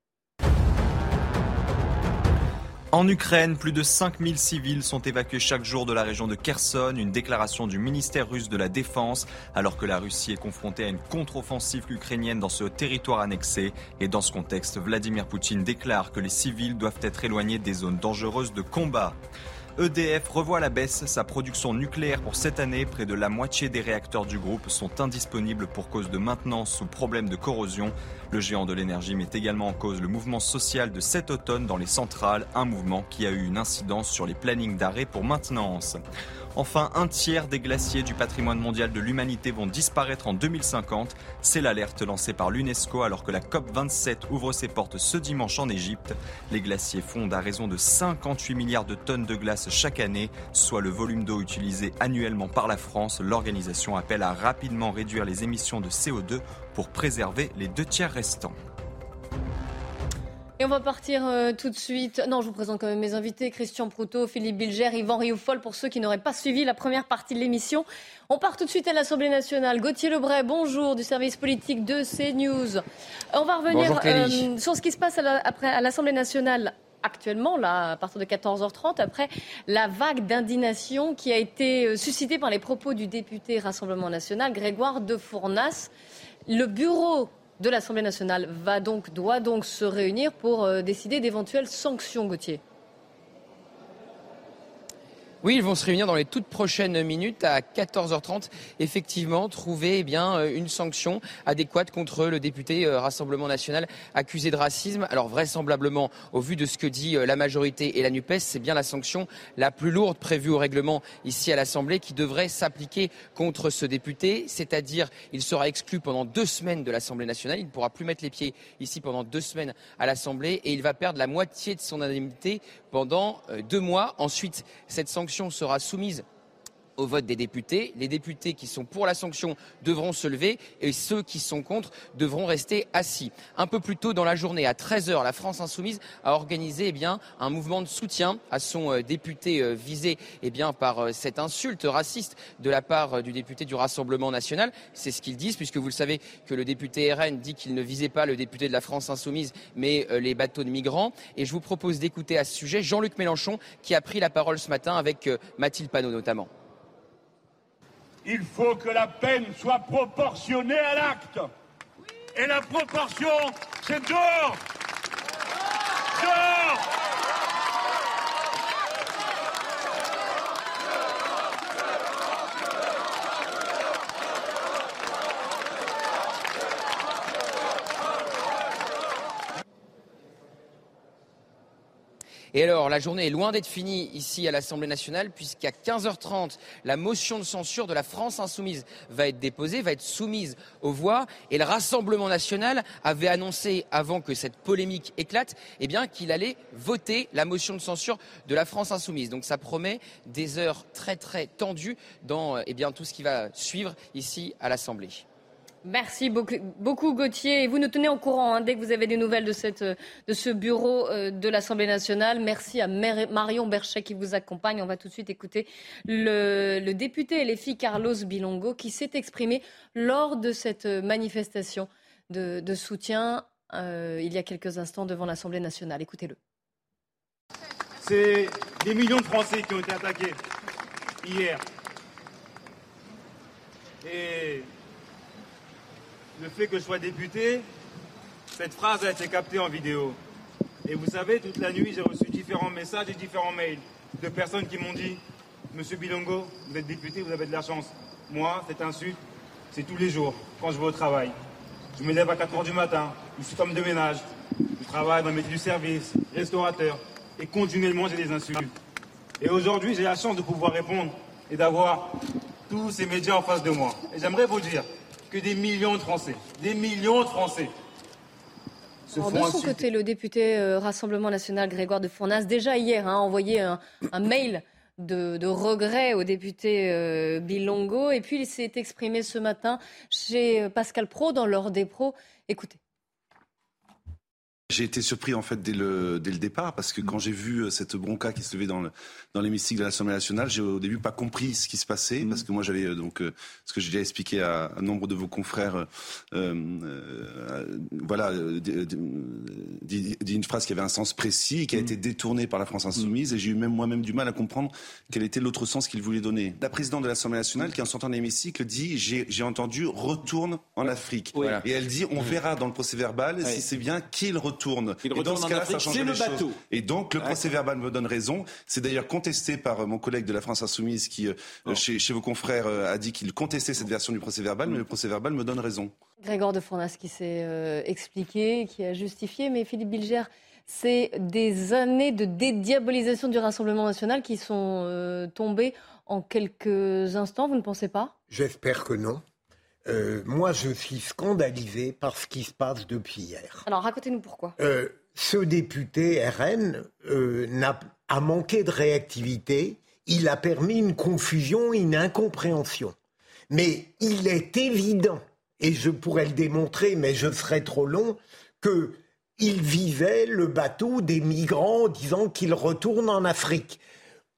[SPEAKER 18] En Ukraine, plus de 5000 civils sont évacués chaque jour de la région de Kherson, une déclaration du ministère russe de la Défense, alors que la Russie est confrontée à une contre-offensive ukrainienne dans ce territoire annexé. Et dans ce contexte, Vladimir Poutine déclare que les civils doivent être éloignés des zones dangereuses de combat. EDF revoit la baisse sa production nucléaire pour cette année. Près de la moitié des réacteurs du groupe sont indisponibles pour cause de maintenance ou problème de corrosion. Le géant de l'énergie met également en cause le mouvement social de cet automne dans les centrales, un mouvement qui a eu une incidence sur les plannings d'arrêt pour maintenance. Enfin, un tiers des glaciers du patrimoine mondial de l'humanité vont disparaître en 2050. C'est l'alerte lancée par l'UNESCO alors que la COP27 ouvre ses portes ce dimanche en Égypte. Les glaciers fondent à raison de 58 milliards de tonnes de glace chaque année, soit le volume d'eau utilisé annuellement par la France. L'organisation appelle à rapidement réduire les émissions de CO2 pour préserver les deux tiers restants.
[SPEAKER 1] Et on va partir euh, tout de suite. Non, je vous présente quand même mes invités Christian Proutot, Philippe Bilger, Yvan Rioufol, pour ceux qui n'auraient pas suivi la première partie de l'émission. On part tout de suite à l'Assemblée nationale. Gauthier Lebray, bonjour, du service politique de CNews. On va revenir euh, sur ce qui se passe à l'Assemblée nationale actuellement, là, à partir de 14h30, après la vague d'indignation qui a été euh, suscitée par les propos du député Rassemblement national, Grégoire de Fournas. Le bureau de l'Assemblée nationale va donc, doit donc se réunir pour euh, décider d'éventuelles sanctions, Gauthier.
[SPEAKER 19] Oui, ils vont se réunir dans les toutes prochaines minutes à 14h30. Effectivement, trouver eh bien euh, une sanction adéquate contre le député euh, Rassemblement national accusé de racisme. Alors vraisemblablement, au vu de ce que dit euh, la majorité et la Nupes, c'est bien la sanction la plus lourde prévue au règlement ici à l'Assemblée qui devrait s'appliquer contre ce député, c'est-à-dire il sera exclu pendant deux semaines de l'Assemblée nationale. Il ne pourra plus mettre les pieds ici pendant deux semaines à l'Assemblée et il va perdre la moitié de son indemnité pendant deux mois. Ensuite, cette sanction sera soumise au vote des députés. Les députés qui sont pour la sanction devront se lever et ceux qui sont contre devront rester assis. Un peu plus tôt dans la journée, à 13h, la France insoumise a organisé eh un mouvement de soutien à son euh, député euh, visé eh par euh, cette insulte raciste de la part du député du Rassemblement national. C'est ce qu'ils disent, puisque vous le savez que le député RN dit qu'il ne visait pas le député de la France insoumise, mais les bateaux de migrants. Et je vous propose d'écouter à ce sujet Jean-Luc Mélenchon qui a pris la parole ce matin avec Mathilde Panot notamment.
[SPEAKER 3] Il faut que la peine soit proportionnée à l'acte. Et la proportion, c'est dehors
[SPEAKER 19] Et alors, la journée est loin d'être finie ici à l'Assemblée nationale, puisqu'à 15h30, la motion de censure de la France insoumise va être déposée, va être soumise aux voix. Et le Rassemblement national avait annoncé, avant que cette polémique éclate, eh bien, qu'il allait voter la motion de censure de la France insoumise. Donc ça promet des heures très très tendues dans eh bien, tout ce qui va suivre ici à l'Assemblée.
[SPEAKER 1] Merci beaucoup, Gauthier. Et vous nous tenez au courant hein, dès que vous avez des nouvelles de, ce bureau euh, de l'Assemblée nationale. Merci à Marion Berchet qui vous accompagne. On va tout de suite écouter le, le député LFI Carlos Bilongo qui s'est exprimé lors de cette manifestation de, de soutien euh, il y a quelques instants devant l'Assemblée nationale. Écoutez-le.
[SPEAKER 20] C'est des millions de Français qui ont été attaqués hier. Et le fait que je sois député, cette phrase a été captée en vidéo. Et vous savez, toute la nuit, j'ai reçu différents messages et différents mails de personnes qui m'ont dit Monsieur Bilongo, vous êtes député, vous avez de la chance. Moi, cette insulte, c'est tous les jours, quand je vais au travail. Je me lève à 4 heures du matin, je suis homme de ménage, je travaille dans le métier du service, restaurateur, et continuellement, j'ai des insultes. Et aujourd'hui, j'ai la chance de pouvoir répondre et d'avoir tous ces médias en face de moi. Et j'aimerais vous dire que des millions de Français, des millions de Français
[SPEAKER 1] de son côté, le député euh, Rassemblement national Grégoire de Fournas, déjà hier, a hein, envoyé un, mail de, regret au député euh, Bilongo. Et puis, il s'est exprimé ce matin chez euh, Pascal Pro dans l'ordre des pros. Écoutez.
[SPEAKER 21] J'ai été surpris en fait dès le, dès le départ parce que quand j'ai vu euh, cette bronca qui se levait dans, le, dans l'hémicycle de l'Assemblée nationale, j'ai au début pas compris ce qui se passait parce que moi j'avais euh, donc euh, ce que j'ai déjà expliqué à un nombre de vos confrères, voilà, dit, une phrase qui avait un sens précis et qui a été détournée par la France insoumise et j'ai eu même moi-même du mal à comprendre quel était l'autre sens qu'il voulait donner. La présidente de l'Assemblée nationale qui en sortant de l'hémicycle dit j'ai, entendu retourne en Afrique. Et elle dit on verra dans le procès verbal si c'est bien qu'il retourne.
[SPEAKER 22] Et dans ce cas-là, ça change les choses.
[SPEAKER 21] Et donc, le procès verbal me donne raison. C'est d'ailleurs contesté par euh, mon collègue de la France Insoumise qui, euh, chez, vos confrères, euh, a dit qu'il contestait cette version du procès verbal, mais le procès verbal me donne raison.
[SPEAKER 1] Grégoire de Fournas qui s'est expliqué, qui a justifié, mais Philippe Bilger, c'est des années de dédiabolisation du Rassemblement national qui sont tombées en quelques instants, vous ne pensez pas?
[SPEAKER 13] J'espère que non. Euh, moi, je suis scandalisé par ce qui se passe depuis hier.
[SPEAKER 1] Alors, racontez-nous pourquoi.
[SPEAKER 13] Euh, ce député RN euh, a, manqué de réactivité. Il a permis une confusion, une incompréhension. Mais il est évident, et je pourrais le démontrer, mais je serais trop long, qu'il visait le bateau des migrants en disant qu'il retourne en Afrique.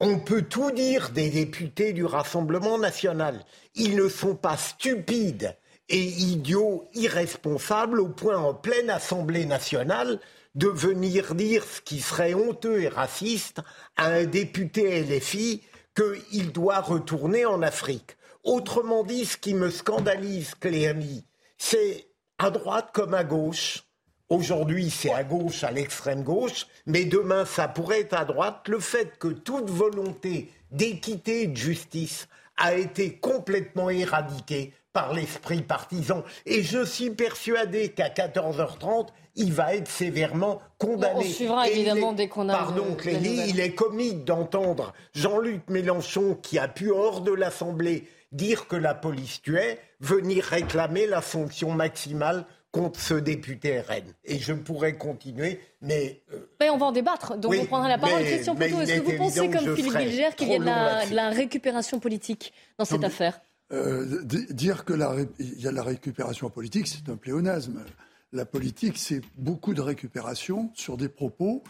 [SPEAKER 13] On peut tout dire des députés du Rassemblement national. Ils ne sont pas stupides et idiots, irresponsables au point en pleine Assemblée nationale de venir dire ce qui serait honteux et raciste à un député LFI qu'il doit retourner en Afrique. Autrement dit, ce qui me scandalise, Clémy, c'est à droite comme à gauche, Aujourd'hui, c'est à gauche, à l'extrême gauche, mais demain, ça pourrait être à droite. Le fait que toute volonté d'équité et de justice a été complètement éradiquée par l'esprit partisan. Et je suis persuadé qu'à 14h30, il va être sévèrement condamné.
[SPEAKER 1] on suivra évidemment dès qu'on a.
[SPEAKER 13] Pardon, Clélie, il est comique d'entendre Jean-Luc Mélenchon, qui a pu, hors de l'Assemblée, dire que la police tuait, venir réclamer la fonction maximale contre ce député RN. Et je pourrais continuer, mais...
[SPEAKER 1] Euh, mais on va en débattre, donc on prendra la parole. Christian Poutot, est-ce que vous pensez, comme Philippe Bilger, qu'il y a de la, récupération politique dans cette affaire?
[SPEAKER 9] Euh, Dire qu'il y a de la récupération politique, c'est un pléonasme. La politique, c'est beaucoup de récupération sur des propos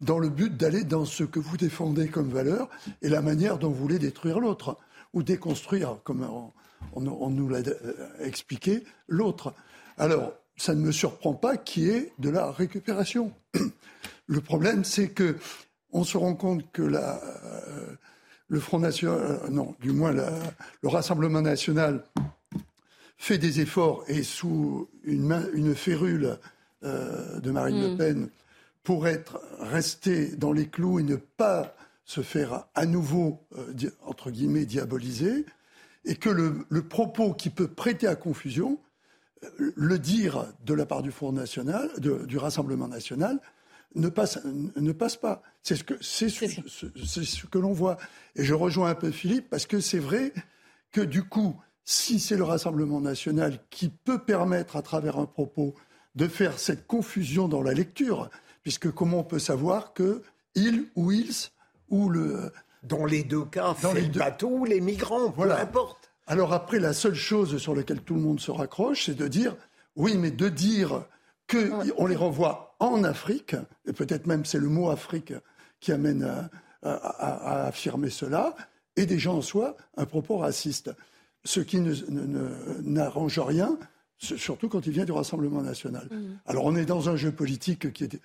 [SPEAKER 9] dans le but d'aller dans ce que vous défendez comme valeur et la manière dont vous voulez détruire l'autre, ou déconstruire, comme on nous l'a euh, expliqué, l'autre. Alors, ça ne me surprend pas qu'il y ait de la récupération. Le problème, c'est que on se rend compte que la, euh, le Front National, euh, non, du moins le Rassemblement National fait des efforts et sous une, une férule euh, de Marine Le mm. Pen pour être resté dans les clous et ne pas se faire à nouveau, entre guillemets, diaboliser, et que le, le propos qui peut prêter à confusion le dire de la part du Front National, du Rassemblement National, ne passe, ne passe pas. C'est ce que, c'est ce, que l'on voit. Et je rejoins un peu Philippe parce que c'est vrai que du coup, si c'est le Rassemblement National qui peut permettre à travers un propos de faire cette confusion dans la lecture, puisque comment on peut savoir que il ou ils ou le
[SPEAKER 13] dans les deux cas, dans les deux... bateaux ou les migrants, peu importe.
[SPEAKER 9] Alors après, la seule chose sur laquelle tout le monde se raccroche, c'est de dire, oui, mais de dire qu'on les renvoie en Afrique, et peut-être même c'est le mot Afrique qui amène à, affirmer cela, et déjà en soi un propos raciste. Ce qui n'arrange rien, surtout quand il vient du Rassemblement national. Mmh. Alors on est dans un jeu politique qui est,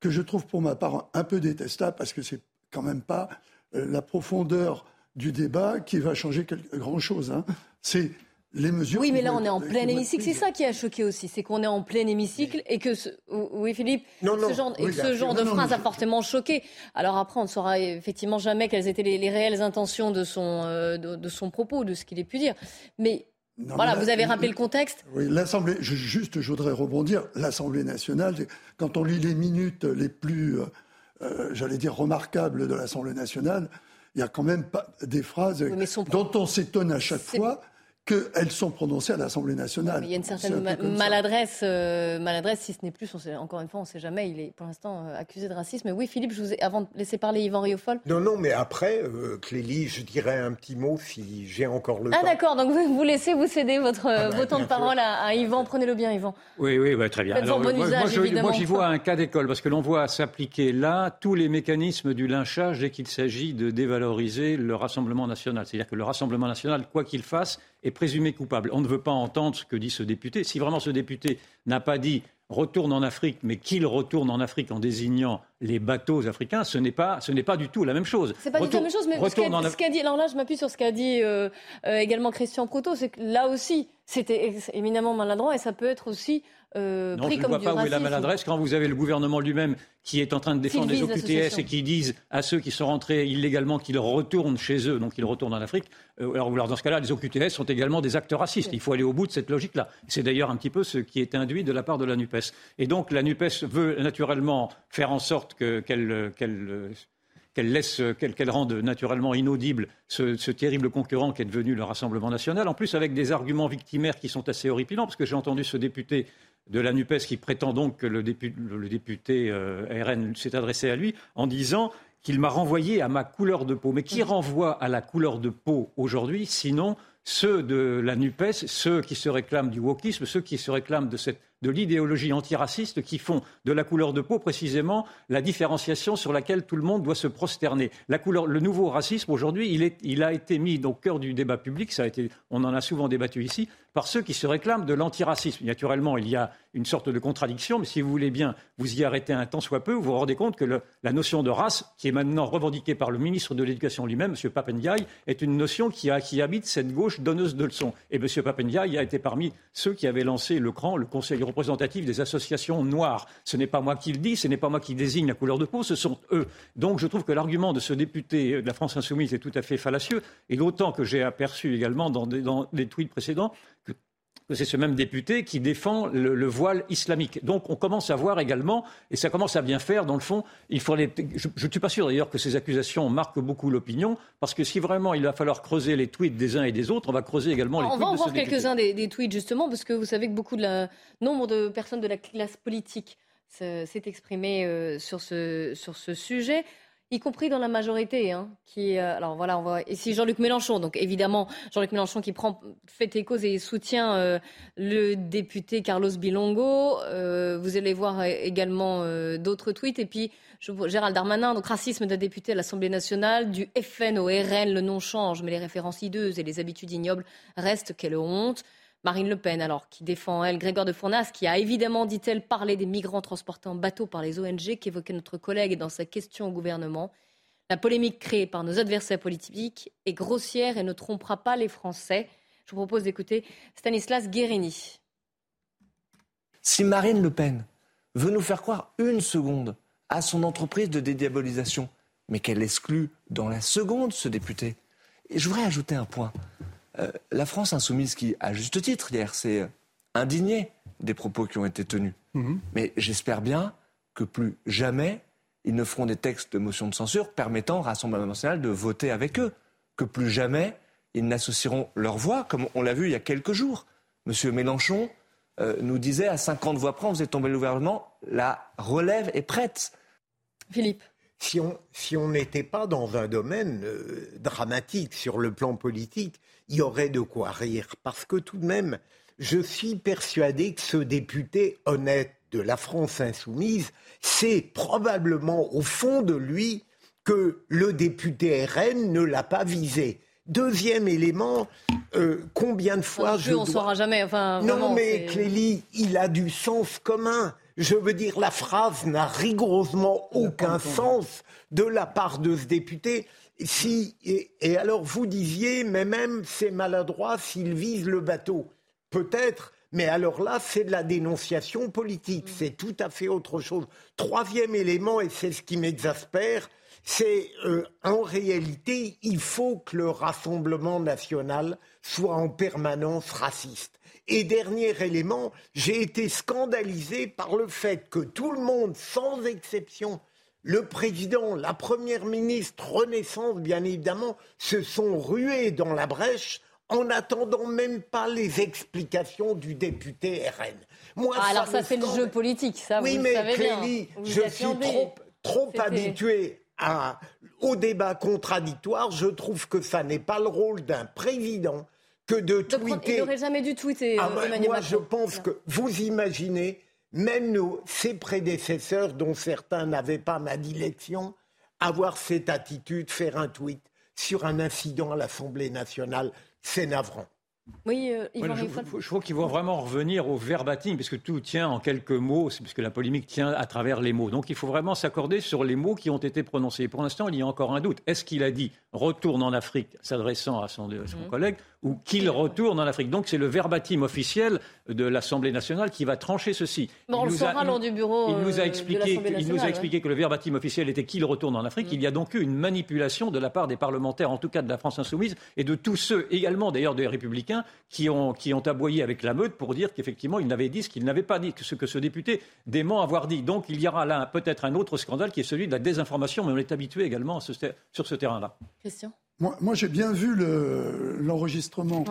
[SPEAKER 9] que je trouve pour ma part un peu détestable, parce que c'est quand même pas euh, la profondeur du débat qui va changer grand-chose. Hein. C'est les mesures.
[SPEAKER 1] Oui, mais là, on est en plein hémicycle. C'est ça qui a choqué aussi, c'est qu'on est en plein hémicycle et que, ce... oui, Philippe, ce genre, et ce genre de phrase a fortement choqué. Alors après, on ne saura effectivement jamais quelles étaient les, réelles intentions de son, euh, de, son propos, de ce qu'il ait pu dire. Mais voilà, vous avez rappelé le contexte.
[SPEAKER 9] Oui, l'Assemblée. Juste, je voudrais rebondir. L'Assemblée nationale, quand on lit les minutes les plus, euh, euh, j'allais dire, remarquables de l'Assemblée nationale, il y a quand même pas des phrases dont on s'étonne à chaque fois qu'elles sont prononcées à l'Assemblée nationale.
[SPEAKER 1] il y a une certaine maladresse, euh, maladresse, si ce n'est plus, encore une fois, on ne sait jamais, il est pour l'instant euh, accusé de racisme. Mais oui, Philippe, je vous ai, avant de laisser parler Yvan Riofol.
[SPEAKER 13] Non, non, mais après, euh, Clélie, je dirais un petit mot si j'ai encore le
[SPEAKER 1] ah,
[SPEAKER 13] temps.
[SPEAKER 1] Ah d'accord, donc vous, vous laissez vous céder votre, ah, bah, temps de parole à, Yvan. Prenez-le bien, Yvan.
[SPEAKER 14] Oui, oui, bah, très bien.
[SPEAKER 1] Alors, bon
[SPEAKER 14] moi,
[SPEAKER 1] usage,
[SPEAKER 14] moi, j'y vois un cas d'école, parce que l'on voit s'appliquer là tous les mécanismes du lynchage dès qu'il s'agit de dévaloriser le Rassemblement national. C'est-à-dire que le Rassemblement national, quoi qu'il fasse, est présumé coupable. On ne veut pas entendre ce que dit ce député. Si vraiment ce député n'a pas dit retourne en Afrique, mais qu'il retourne en Afrique en désignant les bateaux africains, ce n'est pas, ce n'est pas du tout la même chose.
[SPEAKER 1] C'est pas du tout la même chose, mais ce qu'a dit, alors là, je m'appuie sur ce qu'a dit euh, euh, également Christian Proto, c'est que là aussi, c'était éminemment maladroit et ça peut être aussi euh,
[SPEAKER 14] non, je ne vois pas où est la maladresse quand vous avez le gouvernement lui-même qui est en train de défendre les OQTS et qui disent à ceux qui sont rentrés illégalement qu'ils retournent chez eux, donc qu'ils retournent en Afrique. Euh, alors, dans ce cas-là, les OQTS sont également des acteurs racistes. Il faut aller au bout de cette logique-là. C'est d'ailleurs un petit peu ce qui est induit de la part de la NUPES. Et donc, la NUPES veut naturellement faire en sorte qu'elle qu'elle laisse, qu'elle rende naturellement inaudible ce, ce, terrible concurrent qui est devenu le Rassemblement national, en plus avec des arguments victimaires qui sont assez horripilants, parce que j'ai entendu ce député de la NUPES qui prétend donc que le député, euh, RN s'est adressé à lui en disant qu'il m'a renvoyé à ma couleur de peau. Mais qui renvoie à la couleur de peau aujourd'hui, sinon ceux de la NUPES, ceux qui se réclament du wokisme, ceux qui se réclament de cette de l'idéologie antiraciste qui font de la couleur de peau précisément la différenciation sur laquelle tout le monde doit se prosterner. La couleur, le nouveau racisme aujourd'hui, il, a été mis au cœur du débat public, ça a été, on en a souvent débattu ici, par ceux qui se réclament de l'antiracisme. Naturellement, il y a une sorte de contradiction, mais si vous voulez bien vous y arrêter un temps soit peu, vous vous rendez compte que la notion de race, qui est maintenant revendiquée par le ministre de l'Éducation lui-même, M. Papendiaï, est une notion qui, habite cette gauche donneuse de leçons. Et M. Papendiaï a été parmi ceux qui avaient lancé le CRAN, le Conseil représentatif des associations noires. Ce n'est pas moi qui le dis, ce n'est pas moi qui désigne la couleur de peau, ce sont eux. Donc je trouve que l'argument de ce député de la France insoumise est tout à fait fallacieux, et d'autant que j'ai aperçu également dans dans des tweets précédents que c'est ce même député qui défend le, voile islamique. Donc on commence à voir également, et ça commence à bien faire, dans le fond, il je ne suis pas sûr d'ailleurs que ces accusations marquent beaucoup l'opinion, parce que si vraiment il va falloir creuser les tweets des uns et des autres, on va creuser également les
[SPEAKER 1] on
[SPEAKER 14] tweets
[SPEAKER 1] On va en
[SPEAKER 14] voir
[SPEAKER 1] quelques-uns des, tweets justement, parce que vous savez que beaucoup de la, nombre de personnes de la classe politique s'est exprimé euh, sur, ce, sur ce sujet y compris dans la majorité. Hein, qui, euh, alors voilà, on voit ici Jean-Luc Mélenchon. Donc évidemment, Jean-Luc Mélenchon qui prend fait écho et soutient euh, le député Carlos Bilongo. Euh, vous allez voir également d'autres tweets. Et puis Gérald Darmanin, donc racisme d'un député à l'Assemblée nationale, du FN au RN, le nom change, mais les références hideuses et les habitudes ignobles restent. Quelle honte. Marine Le Pen, alors, qui défend, elle, Grégoire de Fournas, qui a évidemment, dit-elle, parlé des migrants transportés en bateau par les ONG, qu'évoquait notre collègue dans sa question au gouvernement. La polémique créée par nos adversaires politiques est grossière et ne trompera pas les Français. Je vous propose d'écouter Stanislas Guérini.
[SPEAKER 23] Si Marine Le Pen veut nous faire croire une seconde à son entreprise de dédiabolisation, mais qu'elle exclut dans la seconde ce député, et je voudrais ajouter un point. Euh, la France insoumise qui, à juste titre, hier, s'est indignée des propos qui ont été tenus. Mhm. Mais j'espère bien que plus jamais ils ne feront des textes de motion de censure permettant au Rassemblement national de voter avec eux. Que plus jamais ils n'associeront leur voix, comme on l'a vu il y a quelques jours. Monsieur Mélenchon euh, nous disait à 50 voix près, on faisait tomber le gouvernement, la relève est prête.
[SPEAKER 1] Philippe
[SPEAKER 13] si on n'était pas dans un domaine euh, dramatique sur le plan politique, il y aurait de quoi rire. Parce que tout de même, je suis persuadé que ce député honnête de la France insoumise sait probablement au fond de lui que le député RN ne l'a pas visé. Deuxième élément, euh, combien de fois
[SPEAKER 1] je. On ne saura jamais. Enfin,
[SPEAKER 13] non, mais Clélie, il a du sens commun. Je veux dire, la phrase n'a rigoureusement aucun sens de la part de ce député. Si, et, alors vous disiez, mais même c'est maladroit s'il vise le bateau. Peut-être, mais alors là, c'est de la dénonciation politique. Mm. C'est tout à fait autre chose. Troisième élément, et c'est ce qui m'exaspère, c'est euh, en réalité, il faut que le Rassemblement national soit en permanence raciste. Et dernier élément, j'ai été scandalisé par le fait que tout le monde, sans exception, le président, la première ministre, Renaissance bien évidemment, se sont rués dans la brèche en attendant même pas les explications du député RN.
[SPEAKER 1] Moi, ah, alors ça, c'est le jeu politique, ça,
[SPEAKER 13] oui,
[SPEAKER 1] vous
[SPEAKER 13] mais
[SPEAKER 1] savez
[SPEAKER 13] Clélie, je suis trop, trop habitué à, au débat contradictoire. Je trouve que ça n'est pas le rôle d'un président que de tweeter.
[SPEAKER 1] Il n'aurait jamais dû tweeter.
[SPEAKER 13] Ah,
[SPEAKER 1] euh,
[SPEAKER 13] moi, je pense que vous imaginez, même nos, ses prédécesseurs, dont certains n'avaient pas ma dilection, avoir cette attitude, faire un tweet sur un incident à l'Assemblée nationale, c'est navrant.
[SPEAKER 1] Oui, euh,
[SPEAKER 14] je, crois qu'il faut vraiment revenir au verbatim, parce que tout tient en quelques mots, puisque la polémique tient à travers les mots. Donc il faut vraiment s'accorder sur les mots qui ont été prononcés. Pour l'instant, il y a encore un doute. Est-ce qu'il a dit retourne en Afrique, s'adressant à son, son mmh. collègue, ou qu'il retourne en Afrique. Donc c'est le verbatim officiel de l'Assemblée nationale qui va trancher ceci.
[SPEAKER 1] on le saura lors du bureau.
[SPEAKER 14] Il nous a expliqué,
[SPEAKER 1] euh,
[SPEAKER 14] il nous a expliqué que le verbatim officiel était qu'il retourne en Afrique. Mm. Il y a donc eu une manipulation de la part des parlementaires, en tout cas de la France insoumise, et de tous ceux également d'ailleurs des républicains qui ont, qui ont aboyé avec la meute pour dire qu'effectivement il n'avait dit ce qu'il n'avait pas dit, ce que ce député dément avoir dit. Donc il y aura là peut-être un autre scandale qui est celui de la désinformation, mais on est habitué également sur ce terrain-là.
[SPEAKER 1] Christian?
[SPEAKER 9] Moi, j'ai bien vu l'enregistrement.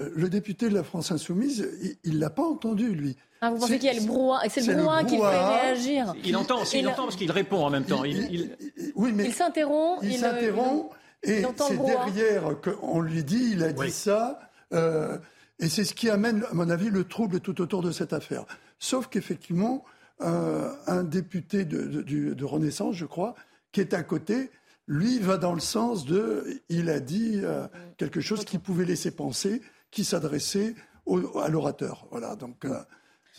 [SPEAKER 9] Euh, le député de la France Insoumise, il ne l'a pas entendu, lui.
[SPEAKER 1] Ah, vous pensez qu'il y a le brouhaha C'est le brouhaha qui fait réagir.
[SPEAKER 14] Il entend, il, entend parce qu'il répond en même temps.
[SPEAKER 1] Il, oui, mais il s'interrompt.
[SPEAKER 9] Il, s'interrompt et c'est derrière qu'on lui dit, il a dit ça. Euh, et c'est ce qui amène, à mon avis, le trouble tout autour de cette affaire. Sauf qu'effectivement, euh, un député de, Renaissance, je crois, qui est à côté, lui va dans le sens de, il a dit euh, quelque chose qui pouvait laisser penser, qui s'adressait à l'orateur. Voilà, donc.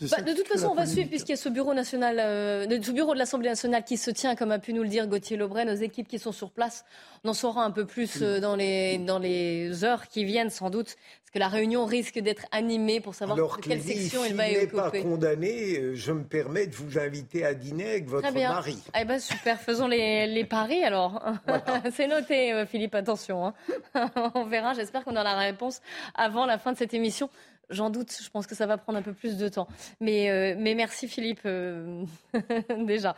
[SPEAKER 9] Euh,
[SPEAKER 1] bah, de toute façon, on va suivre, puisqu'il y a ce bureau, national, euh, ce bureau de l'Assemblée nationale qui se tient, comme a pu nous le dire Gauthier Lebray, nos équipes qui sont sur place. On en saura un peu plus euh, dans, les, dans les heures qui viennent, sans doute, parce que la réunion risque d'être animée pour savoir quelle section il va
[SPEAKER 13] occuper. pas condamné, euh, je me permets de vous inviter à dîner avec votre mari.
[SPEAKER 1] Eh ben, super, faisons les, les paris alors. C'est noté, Philippe, attention. Hein. on verra, j'espère qu'on aura la réponse avant la fin de cette émission. J'en doute, je pense que ça va prendre un peu plus de temps. Mais, euh, mais merci Philippe, euh, déjà.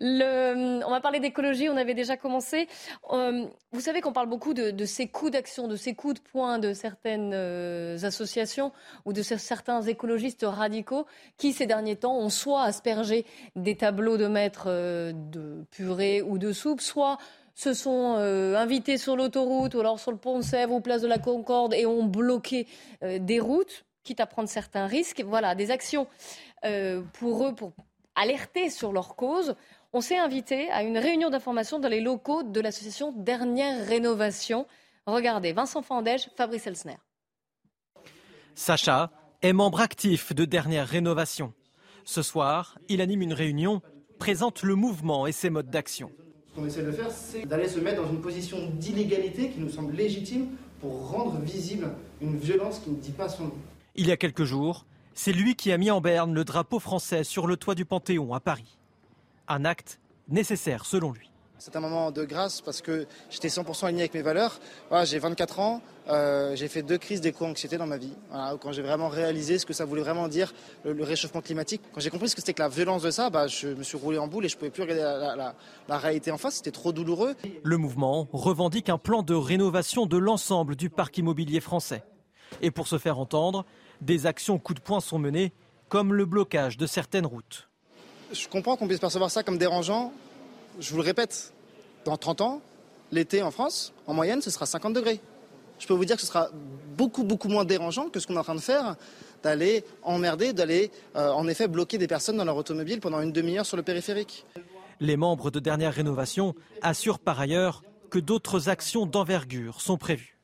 [SPEAKER 1] On va parler d'écologie, on avait déjà commencé. Euh, vous savez qu'on parle beaucoup de, de ces coups d'action, de ces coups de poing de certaines associations ou de certains écologistes radicaux qui, ces derniers temps, ont soit aspergé des tableaux de maître de purée ou de soupe, soit se sont invités sur l'autoroute ou alors sur le pont de Sèvres ou place de la Concorde et ont bloqué des routes quitte à prendre certains risques. Voilà, des actions euh, pour eux, pour alerter sur leur cause. On s'est invité à une réunion d'information dans les locaux de l'association Dernière Rénovation. Regardez, Vincent Fandège, Fabrice Elsner.
[SPEAKER 24] Sacha est membre actif de Dernière Rénovation. Ce soir, il anime une réunion, présente le mouvement et ses modes d'action.
[SPEAKER 17] Ce qu'on essaie de faire, c'est d'aller se mettre dans une position d'illégalité qui nous semble légitime pour rendre visible une violence qui ne dit pas son nom.
[SPEAKER 24] Il y a quelques jours, c'est lui qui a mis en berne le drapeau français sur le toit du Panthéon à Paris. Un acte nécessaire selon lui.
[SPEAKER 17] C'est un moment de grâce parce que j'étais 100% aligné avec mes valeurs. j'ai 24 ans, euh, j'ai fait deux crises d'éco-anxiété dans ma vie. quand j'ai vraiment réalisé ce que ça voulait vraiment dire, le, réchauffement climatique. Quand j'ai compris ce que c'était que la violence de ça, bah, je me suis roulé en boule et je ne pouvais plus regarder la, la réalité en face. C'était trop douloureux.
[SPEAKER 24] Le mouvement revendique un plan de rénovation de l'ensemble du parc immobilier français. Et pour se faire entendre, des actions coup de poing sont menées, comme le blocage de certaines routes.
[SPEAKER 17] Je comprends qu'on puisse percevoir ça comme dérangeant. Je vous le répète, dans 30 ans, l'été en France, en moyenne, ce sera 50 degrés. Je peux vous dire que ce sera beaucoup, moins dérangeant que ce qu'on est en train de faire, d'aller emmerder, d'aller euh, en effet bloquer des personnes dans leur automobile pendant une demi-heure sur le périphérique.
[SPEAKER 24] Les membres de Dernière Rénovation assurent par ailleurs que d'autres actions d'envergure sont prévues.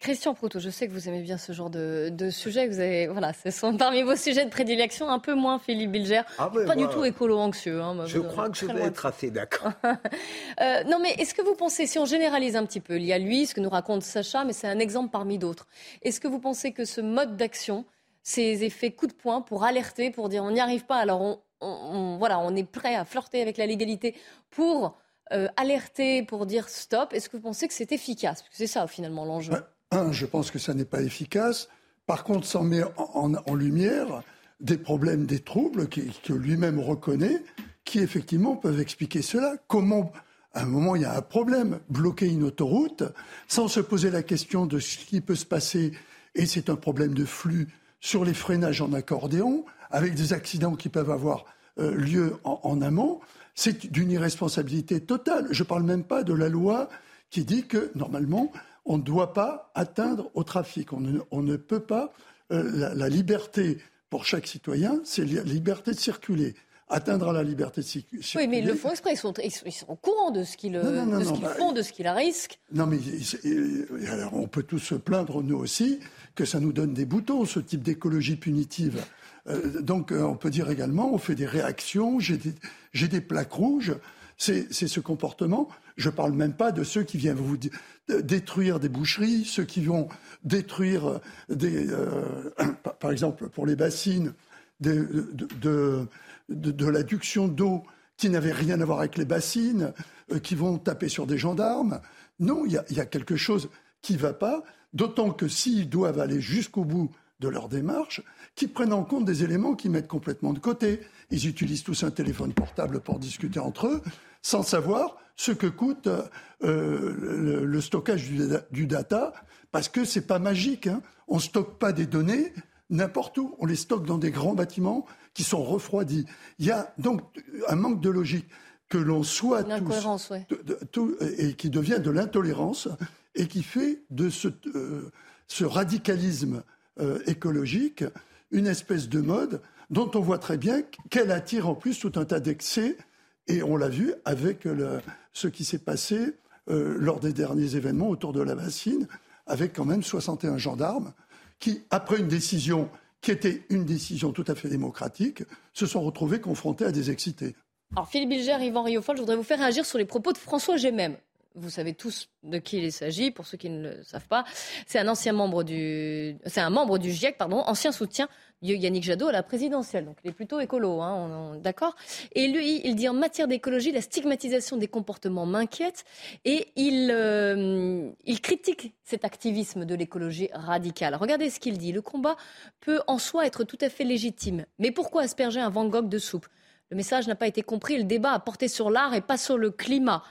[SPEAKER 1] Christian Proutot, je sais que vous aimez bien ce genre de, sujet. Vous avez, voilà, ce sont parmi vos sujets de prédilection, un peu moins Philippe Bilger. Ah pas du tout écolo anxieux. Hein,
[SPEAKER 13] je crois que je vais être assez d'accord.
[SPEAKER 1] Euh, non, mais est-ce que vous pensez, si on généralise un petit peu, il y a lui, ce que nous raconte Sacha, mais c'est un exemple parmi d'autres. Est-ce que vous pensez que ce mode d'action, ces effets coup de poing pour alerter, pour dire on n'y arrive pas, alors on, voilà, on est prêt à flirter avec la légalité pour euh, alerter, pour dire stop. Est-ce que vous pensez que c'est efficace? Parce que c'est ça finalement l'enjeu.
[SPEAKER 9] Un, je pense que ça n'est pas efficace. Par contre, ça met en, lumière des problèmes, des troubles que lui-même reconnaît, qui effectivement peuvent expliquer cela. Comment à un moment, il y a un problème. Bloquer une autoroute sans se poser la question de ce qui peut se passer, et c'est un problème de flux sur les freinages en accordéon, avec des accidents qui peuvent avoir euh, lieu en, amont, c'est d'une irresponsabilité totale. Je ne parle même pas de la loi qui dit que, normalement, on ne doit pas atteindre au trafic. On ne, peut pas. Euh, la, liberté pour chaque citoyen, c'est la liberté de circuler atteindre à la liberté de circuler.
[SPEAKER 1] Oui, mais ils le font exprès. Ils sont, ils sont au courant de ce qu'ils bah, font, de ce qu'ils risquent.
[SPEAKER 9] Non, mais alors on peut tous se plaindre, nous aussi, que ça nous donne des boutons, ce type d'écologie punitive. Euh, donc, euh, on peut dire également, on fait des réactions, j'ai des, des, plaques rouges. C'est ce comportement. Je ne parle même pas de ceux qui viennent vous détruire des boucheries, ceux qui vont détruire des, euh, par exemple, pour les bassines, de, l'adduction d'eau qui n'avait rien à voir avec les bassines, euh, qui vont taper sur des gendarmes. Non, il y, a quelque chose qui ne va pas, d'autant que s'ils doivent aller jusqu'au bout de leur démarche, qu'ils prennent en compte des éléments qu'ils mettent complètement de côté. Ils utilisent tous un téléphone portable pour discuter entre eux, sans savoir ce que coûte euh, le, stockage du, data, parce que c'est pas magique. Hein. On ne stocke pas des données n'importe où. On les stocke dans des grands bâtiments qui sont refroidis. Il y a donc un manque de logique que l'on soit tous, et qui devient de l'intolérance et qui fait de ce, euh, ce radicalisme euh, écologique une espèce de mode dont on voit très bien qu'elle attire en plus tout un tas d'excès et on l'a vu avec le, ce qui s'est passé euh, lors des derniers événements autour de la bassine avec quand même 61 gendarmes qui, après une décision qui était une décision tout à fait démocratique, se sont retrouvés confrontés à des excités.
[SPEAKER 1] Alors Philippe Bilger, Yvan Riofol, je voudrais vous faire réagir sur les propos de François Gémem. Vous savez tous de qui il s'agit, pour ceux qui ne le savent pas. C'est un ancien membre du, c'est un GIEC, pardon, ancien soutien Yannick Jadot à la présidentielle. Donc il est plutôt écolo, hein, d'accord Et lui, il dit en matière d'écologie, la stigmatisation des comportements m'inquiète et il, euh, il critique cet activisme de l'écologie radicale. Regardez ce qu'il dit. Le combat peut en soi être tout à fait légitime. Mais pourquoi asperger un Van Gogh de soupe? Le message n'a pas été compris. Le débat a porté sur l'art et pas sur le climat.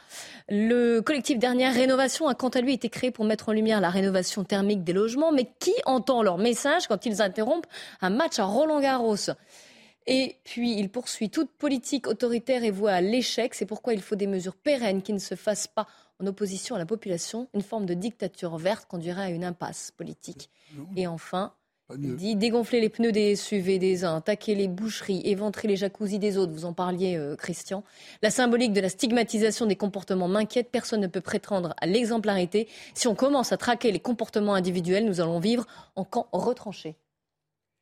[SPEAKER 1] Le collectif Dernière Rénovation a quant à lui été créé pour mettre en lumière la rénovation thermique des logements. Mais qui entend leur message quand ils interrompent un match à Roland-Garros et puis, il poursuit toute politique autoritaire et voit à l'échec. C'est pourquoi il faut des mesures pérennes qui ne se fassent pas en opposition à la population. Une forme de dictature verte conduirait à une impasse politique. Et enfin, il dit dégonfler les pneus des SUV des uns, attaquer les boucheries, éventrer les jacuzzis des autres. Vous en parliez, euh, Christian. La symbolique de la stigmatisation des comportements m'inquiète. Personne ne peut prétendre à l'exemplarité. Si on commence à traquer les comportements individuels, nous allons vivre en camp retranché.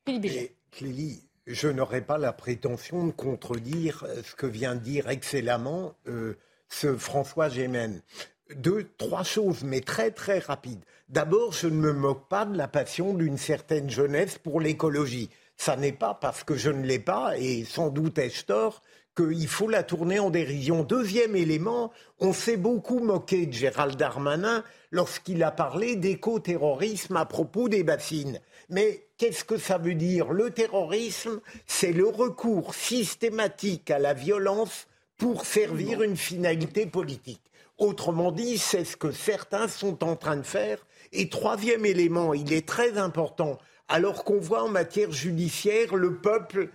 [SPEAKER 13] Philippe Clélie, je n'aurais pas la prétention de contredire euh, ce que vient de dire excellemment euh, ce François Gémen deux, trois choses, mais très très rapides. D'abord, je ne me moque pas de la passion d'une certaine jeunesse pour l'écologie. Ça n'est pas parce que je ne l'ai pas, et sans doute ai-je tort, qu'il faut la tourner en dérision. Deuxième élément, on s'est beaucoup moqué de Gérald Darmanin lorsqu'il a parlé d'éco-terrorisme à propos des bassines. Mais qu'est-ce que ça veut dire? Le terrorisme, c'est le recours systématique à la violence pour servir une finalité politique. Autrement dit, c'est ce que certains sont en train de faire. Et troisième élément, il est très important, alors qu'on voit en matière judiciaire le peuple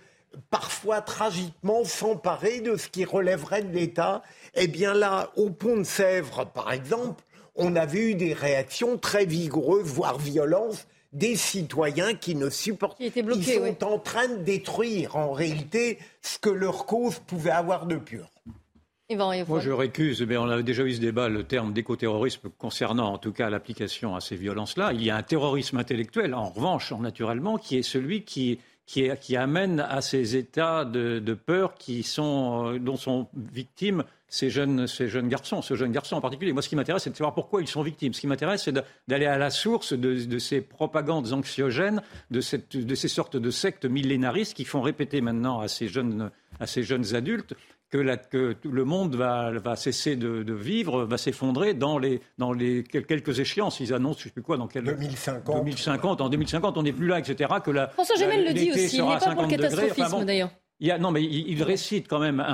[SPEAKER 13] parfois tragiquement s'emparer de ce qui relèverait de l'État, eh bien là, au pont de Sèvres, par exemple, on avait eu des réactions très vigoureuses, voire violentes, des citoyens qui ne supportent pas. Ils sont en train de détruire en réalité ce que leur cause pouvait avoir de pur.
[SPEAKER 14] Moi, je récuse, mais on a déjà eu ce débat, le terme d'écoterrorisme concernant en tout cas l'application à ces violences-là. Il y a un terrorisme intellectuel, en revanche, naturellement, qui est celui qui, qui, qui amène à ces états de, de peur qui sont, euh, dont sont victimes ces jeunes, ces jeunes garçons, ce jeune garçon en particulier. Moi, ce qui m'intéresse, c'est de savoir pourquoi ils sont victimes. Ce qui m'intéresse, c'est d'aller à la source de, de, ces propagandes anxiogènes, de, cette, de ces sortes de sectes millénaristes qui font répéter maintenant à ces jeunes, à ces jeunes adultes que, le monde va, cesser de, vivre, va s'effondrer dans les, dans les quelques échéances. Ils annoncent, je ne sais plus quoi, dans quel
[SPEAKER 13] 2050.
[SPEAKER 14] 2050. En 2050, on n'est plus là, etc. Que la,
[SPEAKER 1] François Gemel le dit aussi. Il n'est pas pour le catastrophisme, d'ailleurs.
[SPEAKER 14] non, mais il, récite quand même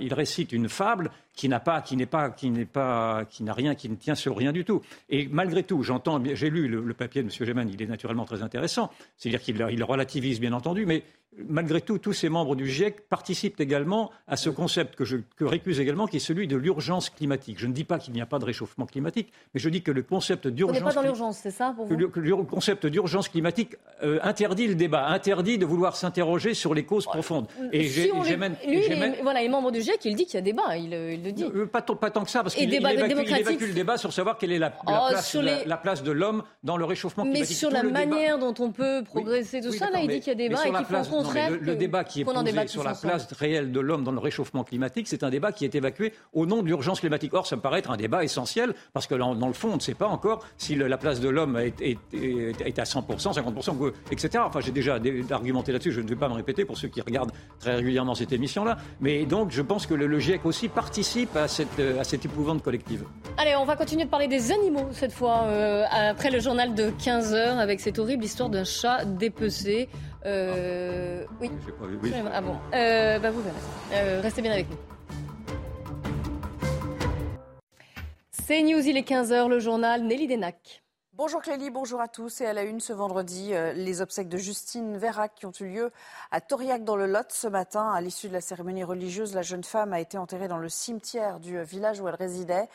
[SPEAKER 14] il récite une fable qui n'a pas, qui n'est pas, qui n'est pas, qui n'a rien, qui ne tient sur rien du tout. Et malgré tout, j'entends, j'ai lu le, papier de M. Géman, il est naturellement très intéressant. C'est-à-dire qu'il il relativise, bien entendu, mais malgré tout, tous ces membres du GIEC participent également à ce concept que je que récuse également, qui est celui de l'urgence climatique. Je ne dis pas qu'il n'y a pas de réchauffement climatique, mais je dis que le concept d'urgence.
[SPEAKER 1] On n'est pas dans l'urgence, c'est ça pour vous
[SPEAKER 14] le, concept d'urgence climatique euh, interdit le débat, interdit de vouloir s'interroger sur les causes profondes.
[SPEAKER 1] Et si lui, voilà, les membres du GIEC, il dit qu'il y a débat, il, le dit.
[SPEAKER 14] Euh, pas, pas, tant que ça, parce qu'il évacue, le débat sur savoir quelle est la, oh, place, la, place, de l'homme dans le réchauffement climatique.
[SPEAKER 1] Mais sur la manière dont on peut progresser, tout ça, là, il dit qu'il y a débat et qu'il faut
[SPEAKER 14] le, débat qui est posé sur la place réelle de l'homme dans le réchauffement climatique, c'est un débat qui est évacué au nom de l'urgence climatique. Or, ça me paraît être un débat essentiel parce que dans, le fond, on ne sait pas encore si la place de l'homme est, est, à 100%, 50%, etc. Enfin, j'ai déjà argumenté là-dessus, je ne vais pas me répéter pour ceux qui regardent très régulièrement cette émission-là. Mais donc, je pense que le, GIEC aussi participe à cette, à cette épouvante collective.
[SPEAKER 1] Allez, on va continuer de parler des animaux cette fois, euh, après le journal de 15h avec cette horrible histoire d'un chat dépecé. Euh, oui. Ah bon. Euh, bah vous verrez. Euh, restez bien avec nous. C'est News, il est 15h, le journal Nelly Denac.
[SPEAKER 2] Bonjour Clélie, bonjour à tous. Et à la une ce vendredi, euh, les obsèques de Justine Vérac qui ont eu lieu à Toriac dans le Lot ce matin. À l'issue de la cérémonie religieuse, la jeune femme a été enterrée dans le cimetière du village où elle résidait.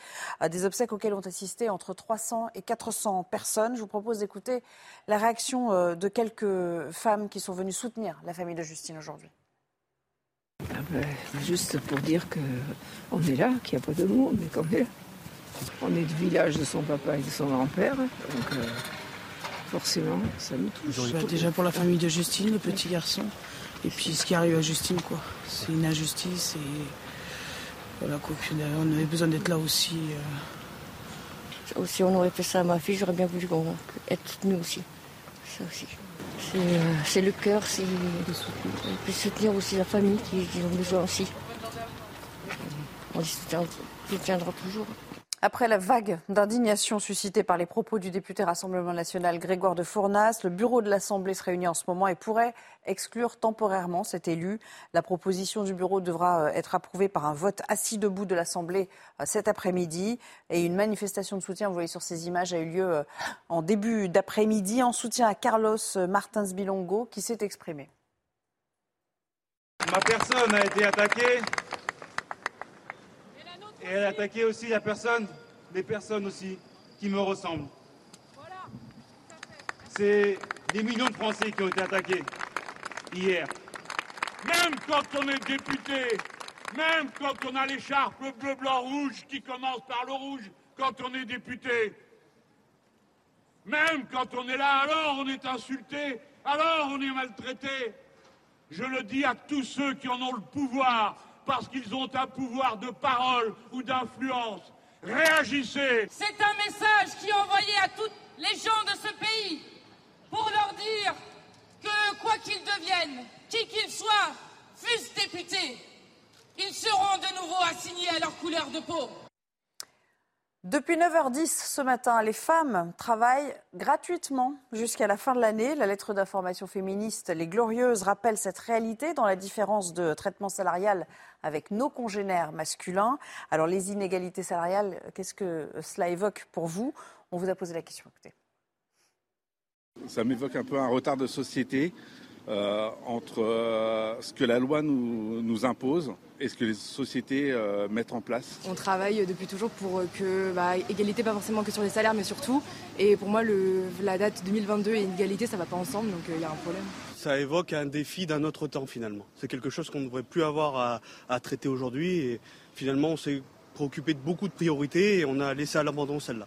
[SPEAKER 2] Des obsèques auxquelles ont assisté entre 300 et 400 personnes. Je vous propose d'écouter la réaction euh, de quelques femmes qui sont venues soutenir la famille de Justine aujourd'hui.
[SPEAKER 25] Ah ben, juste pour dire qu'on est là, qu'il n'y a pas de monde, mais qu'on est là. On est du village de son papa et de son grand-père, donc euh, forcément, ça nous touche.
[SPEAKER 26] Bah, déjà pour la famille de Justine, le petit garçon, et puis ce qui arrive à Justine, quoi. C'est une injustice et voilà quoi. on avait besoin d'être là aussi.
[SPEAKER 25] Euh. Si on aurait fait ça à ma fille, j'aurais bien voulu être soutenu aussi. Ça aussi. C'est euh, le cœur, c'est de soutenir aussi la famille qui, ont besoin aussi. On soutiendra toujours.
[SPEAKER 2] Après la vague d'indignation suscitée par les propos du député Rassemblement national Grégoire de Fournas, le bureau de l'Assemblée se réunit en ce moment et pourrait exclure temporairement cet élu. La proposition du bureau devra euh, être approuvée par un vote assis debout de l'Assemblée euh, cet après-midi. Et une manifestation de soutien, vous voyez sur ces images, a eu lieu euh, en début d'après-midi en soutien à Carlos Martins Bilongo qui s'est exprimé.
[SPEAKER 20] Ma personne a été attaquée et elle a attaqué aussi la personne, les personnes aussi qui me ressemblent. C'est des millions de Français qui ont été attaqués hier. Même quand on est député, même quand on a l'écharpe bleu, blanc, rouge qui commence par le rouge, quand on est député, même quand on est là, alors on est insulté, alors on est maltraité. Je le dis à tous ceux qui en ont le pouvoir, parce qu'ils ont un pouvoir de parole ou d'influence. Réagissez
[SPEAKER 27] C'est un message qui est envoyé à tous les gens de ce pays pour leur dire que quoi qu'ils deviennent, qui qu'ils soient, fussent députés, ils seront de nouveau assignés à leur couleur de peau.
[SPEAKER 2] Depuis 9h10 ce matin, les femmes travaillent gratuitement jusqu'à la fin de l'année. La lettre d'information féministe Les Glorieuses rappelle cette réalité dans la différence de traitement salarial avec nos congénères masculins. Alors les inégalités salariales, qu'est-ce que cela évoque pour vous? On vous a posé la question.
[SPEAKER 28] Ça m'évoque un peu un retard de société euh, entre euh, ce que la loi nous, impose et ce que les sociétés euh, mettent en place.
[SPEAKER 29] On travaille depuis toujours pour que bah, égalité pas forcément que sur les salaires mais surtout et pour moi le, la date 2022 et inégalité ça va pas ensemble donc il y a un problème.
[SPEAKER 30] Ça évoque un défi d'un autre temps finalement. C'est quelque chose qu'on ne devrait plus avoir à, à traiter aujourd'hui et finalement on s'est préoccupé de beaucoup de priorités et on a laissé à l'abandon celle-là.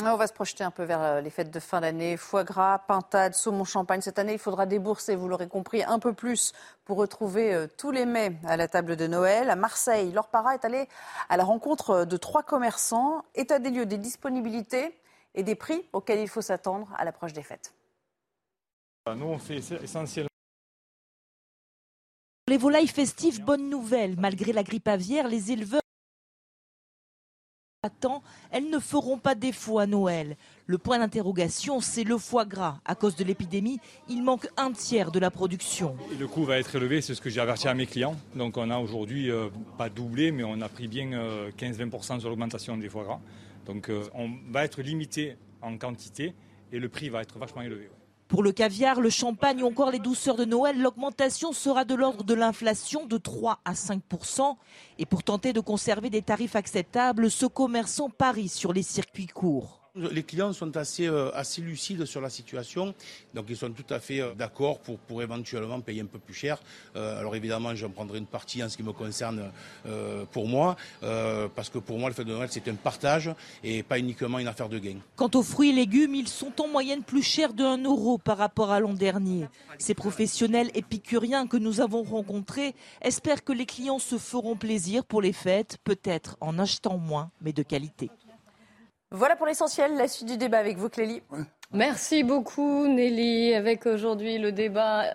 [SPEAKER 2] On va se projeter un peu vers euh, les fêtes de fin d'année. Foie gras, pintade, saumon, champagne. Cette année, il faudra débourser, vous l'aurez compris, un peu plus pour retrouver euh, tous les mets à la table de Noël. À Marseille, Laure Parra est allée à la rencontre euh, de trois commerçants. État des lieux des disponibilités et des prix auxquels il faut s'attendre à l'approche des fêtes.
[SPEAKER 31] Nous, on fait essentiellement.
[SPEAKER 32] Les volailles festives, bonne nouvelle. Malgré la grippe aviaire, les éleveurs
[SPEAKER 33] Attends, elles ne feront pas défaut à Noël. Le point d'interrogation, c'est le foie gras. À cause de l'épidémie, il manque un tiers de la production.
[SPEAKER 31] le coût va être élevé, c'est ce que j'ai averti à mes clients. Donc on a aujourd'hui euh, pas doublé, mais on a pris bien 15-20% euh, sur l'augmentation des foie gras. Donc euh, on va être limité en quantité et le prix va être vachement élevé.
[SPEAKER 33] Pour le caviar, le champagne ou encore les douceurs de Noël, l'augmentation sera de l'ordre de l'inflation de 3 à 5 Et pour tenter de conserver des tarifs acceptables, ce commerçant parie sur les circuits courts.
[SPEAKER 34] Les clients sont assez, euh, assez lucides sur la situation, donc ils sont tout à fait euh, d'accord pour, pour éventuellement payer un peu plus cher. Euh, alors évidemment, j'en prendrai une partie en ce qui me concerne pour moi, parce que pour moi, le fait de Noël, c'est un partage et pas uniquement une affaire de gain.
[SPEAKER 33] Quant aux fruits et légumes, ils sont en moyenne plus chers de 1 euro par rapport à l'an dernier. Ces professionnels épicuriens que nous avons rencontrés espèrent que les clients se feront plaisir pour les fêtes, peut-être en achetant moins, mais de qualité.
[SPEAKER 2] Voilà pour l'essentiel, la suite du débat avec vous, Clélie.
[SPEAKER 1] Merci beaucoup, Nelly. Avec aujourd'hui le débat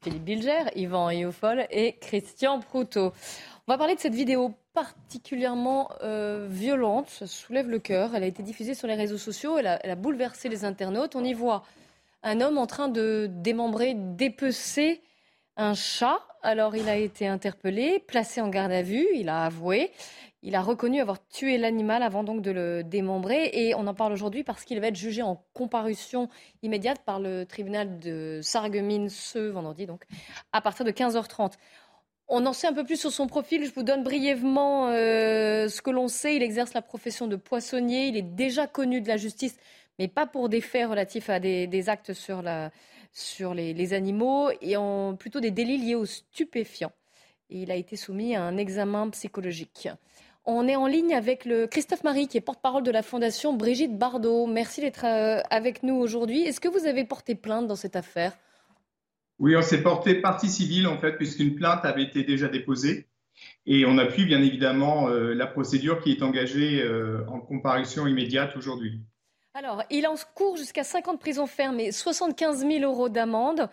[SPEAKER 1] Philippe Bilger, Yvan Iofol et Christian Proutot. On va parler de cette vidéo particulièrement euh, violente, ça soulève le cœur. Elle a été diffusée sur les réseaux sociaux, elle a, elle a, bouleversé les internautes. On y voit un homme en train de démembrer, dépecer un chat. Alors il a été interpellé, placé en garde à vue, il a avoué. Il a reconnu avoir tué l'animal avant donc de le démembrer et on en parle aujourd'hui parce qu'il va être jugé en comparution immédiate par le tribunal de Sarreguemines ce vendredi donc à partir de 15h30. On en sait un peu plus sur son profil. Je vous donne brièvement euh, ce que l'on sait. Il exerce la profession de poissonnier. Il est déjà connu de la justice, mais pas pour des faits relatifs à des, actes sur, la, sur les, animaux et en, plutôt des délits liés aux stupéfiants. Il a été soumis à un examen psychologique. On est en ligne avec le Christophe Marie, qui est porte-parole de la Fondation Brigitte Bardot. Merci d'être euh, avec nous aujourd'hui. Est-ce que vous avez porté plainte dans cette affaire?
[SPEAKER 35] Oui, on s'est porté partie civile, en fait, puisqu'une plainte avait été déjà déposée. Et on appuie bien évidemment euh, la procédure qui est engagée euh, en comparution immédiate aujourd'hui.
[SPEAKER 1] Alors, il en court jusqu'à 50 prisons fermes et 75 000 euros d'amende.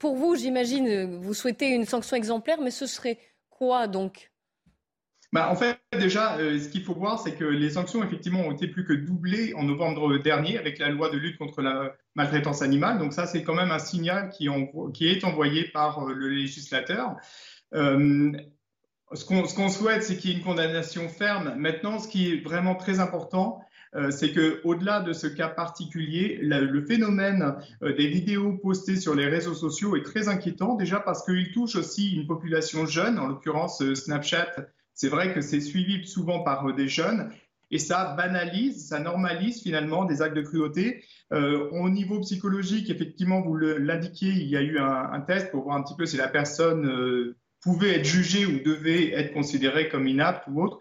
[SPEAKER 1] Pour vous, j'imagine, vous souhaitez une sanction exemplaire, mais ce serait quoi donc?
[SPEAKER 35] Bah, en fait, déjà, euh, ce qu'il faut voir, c'est que les sanctions, effectivement, ont été plus que doublées en novembre dernier avec la loi de lutte contre la maltraitance animale. Donc ça, c'est quand même un signal qui, est envoyé par euh, le législateur. Euh, ce qu'on souhaite, c'est qu'il y ait une condamnation ferme. Maintenant, ce qui est vraiment très important, c'est qu'au-delà de ce cas particulier, le phénomène des vidéos postées sur les réseaux sociaux est très inquiétant, déjà parce qu'il touche aussi une population jeune, en l'occurrence Snapchat c'est vrai que c'est suivi souvent par euh, des jeunes et ça banalise, ça normalise finalement des actes de cruauté. Euh, au niveau psychologique, effectivement, vous l'indiquiez, il y a eu un, test pour voir un petit peu si la personne euh, pouvait être jugée ou devait être considérée comme inapte ou autre.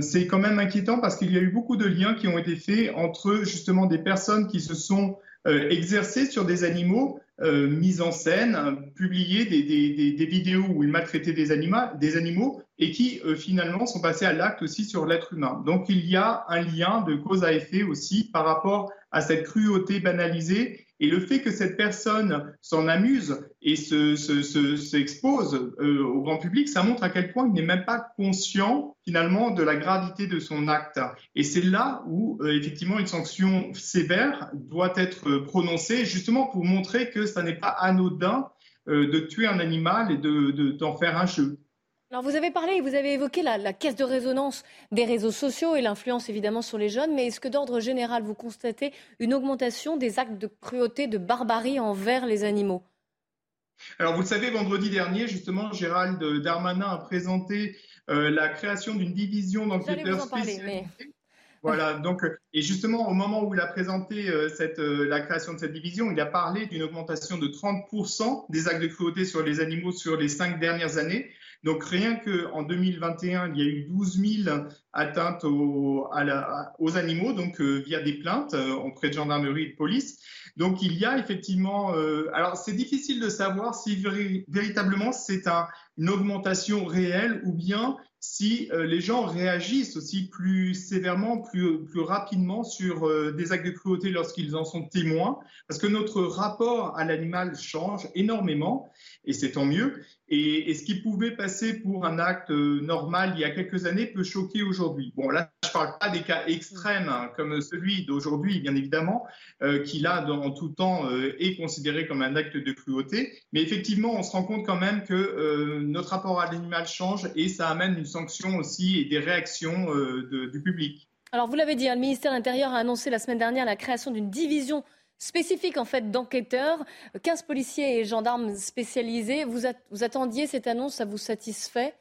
[SPEAKER 35] c'est quand même inquiétant parce qu'il y a eu beaucoup de liens qui ont été faits entre justement des personnes qui se sont exercées sur des animaux euh, mise en scène, publié des, vidéos où il maltraitait des, animaux, des animaux et qui euh, finalement sont passés à l'acte aussi sur l'être humain. Donc il y a un lien de cause à effet aussi par rapport à cette cruauté banalisée et le fait que cette personne s'en amuse et s'expose se, euh, au grand public, ça montre à quel point il n'est même pas conscient finalement de la gravité de son acte. Et c'est là où euh, effectivement une sanction sévère doit être prononcée, justement pour montrer que ça n'est pas anodin de tuer un animal et d'en de, faire un jeu.
[SPEAKER 1] Alors vous avez parlé, vous avez évoqué la, caisse de résonance des réseaux sociaux et l'influence évidemment sur les jeunes, mais est-ce que d'ordre général vous constatez une augmentation des actes de cruauté, de barbarie envers les animaux?
[SPEAKER 35] Alors, vous le savez, vendredi dernier, justement, Gérald Darmanin a présenté euh, la création d'une division d'enquêteurs spécialisés. Voilà, donc, et justement, au moment où il a présenté euh, cette, euh, la création de cette division, il a parlé d'une augmentation de 30% des actes de cruauté sur les animaux sur les cinq dernières années. Donc rien qu'en 2021, il y a eu 12 000 atteintes aux, animaux, donc euh, via des plaintes euh, auprès de gendarmerie et de police. Donc il y a effectivement, euh, alors c'est difficile de savoir si véritablement c'est une augmentation réelle ou bien si euh, les gens réagissent aussi plus sévèrement, plus, rapidement sur des actes de cruauté lorsqu'ils en sont témoins, parce que notre rapport à l'animal change énormément, et c'est tant mieux. Et, ce qui pouvait passer pour un acte euh, normal il y a quelques années peut choquer aujourd'hui. Bon, là, je ne parle pas des cas extrêmes hein, comme celui d'aujourd'hui, bien évidemment, qui là, en tout temps, est considéré comme un acte de cruauté, mais effectivement, on se rend compte quand même que notre rapport à l'animal change et ça amène une sanctions aussi et des réactions euh, du public.
[SPEAKER 1] Alors vous l'avez dit, hein, le ministère de l'Intérieur a annoncé la semaine dernière la création d'une division spécifique en fait d'enquêteurs, 15 policiers et gendarmes spécialisés. Vous, attendiez cette annonce, ça vous satisfait?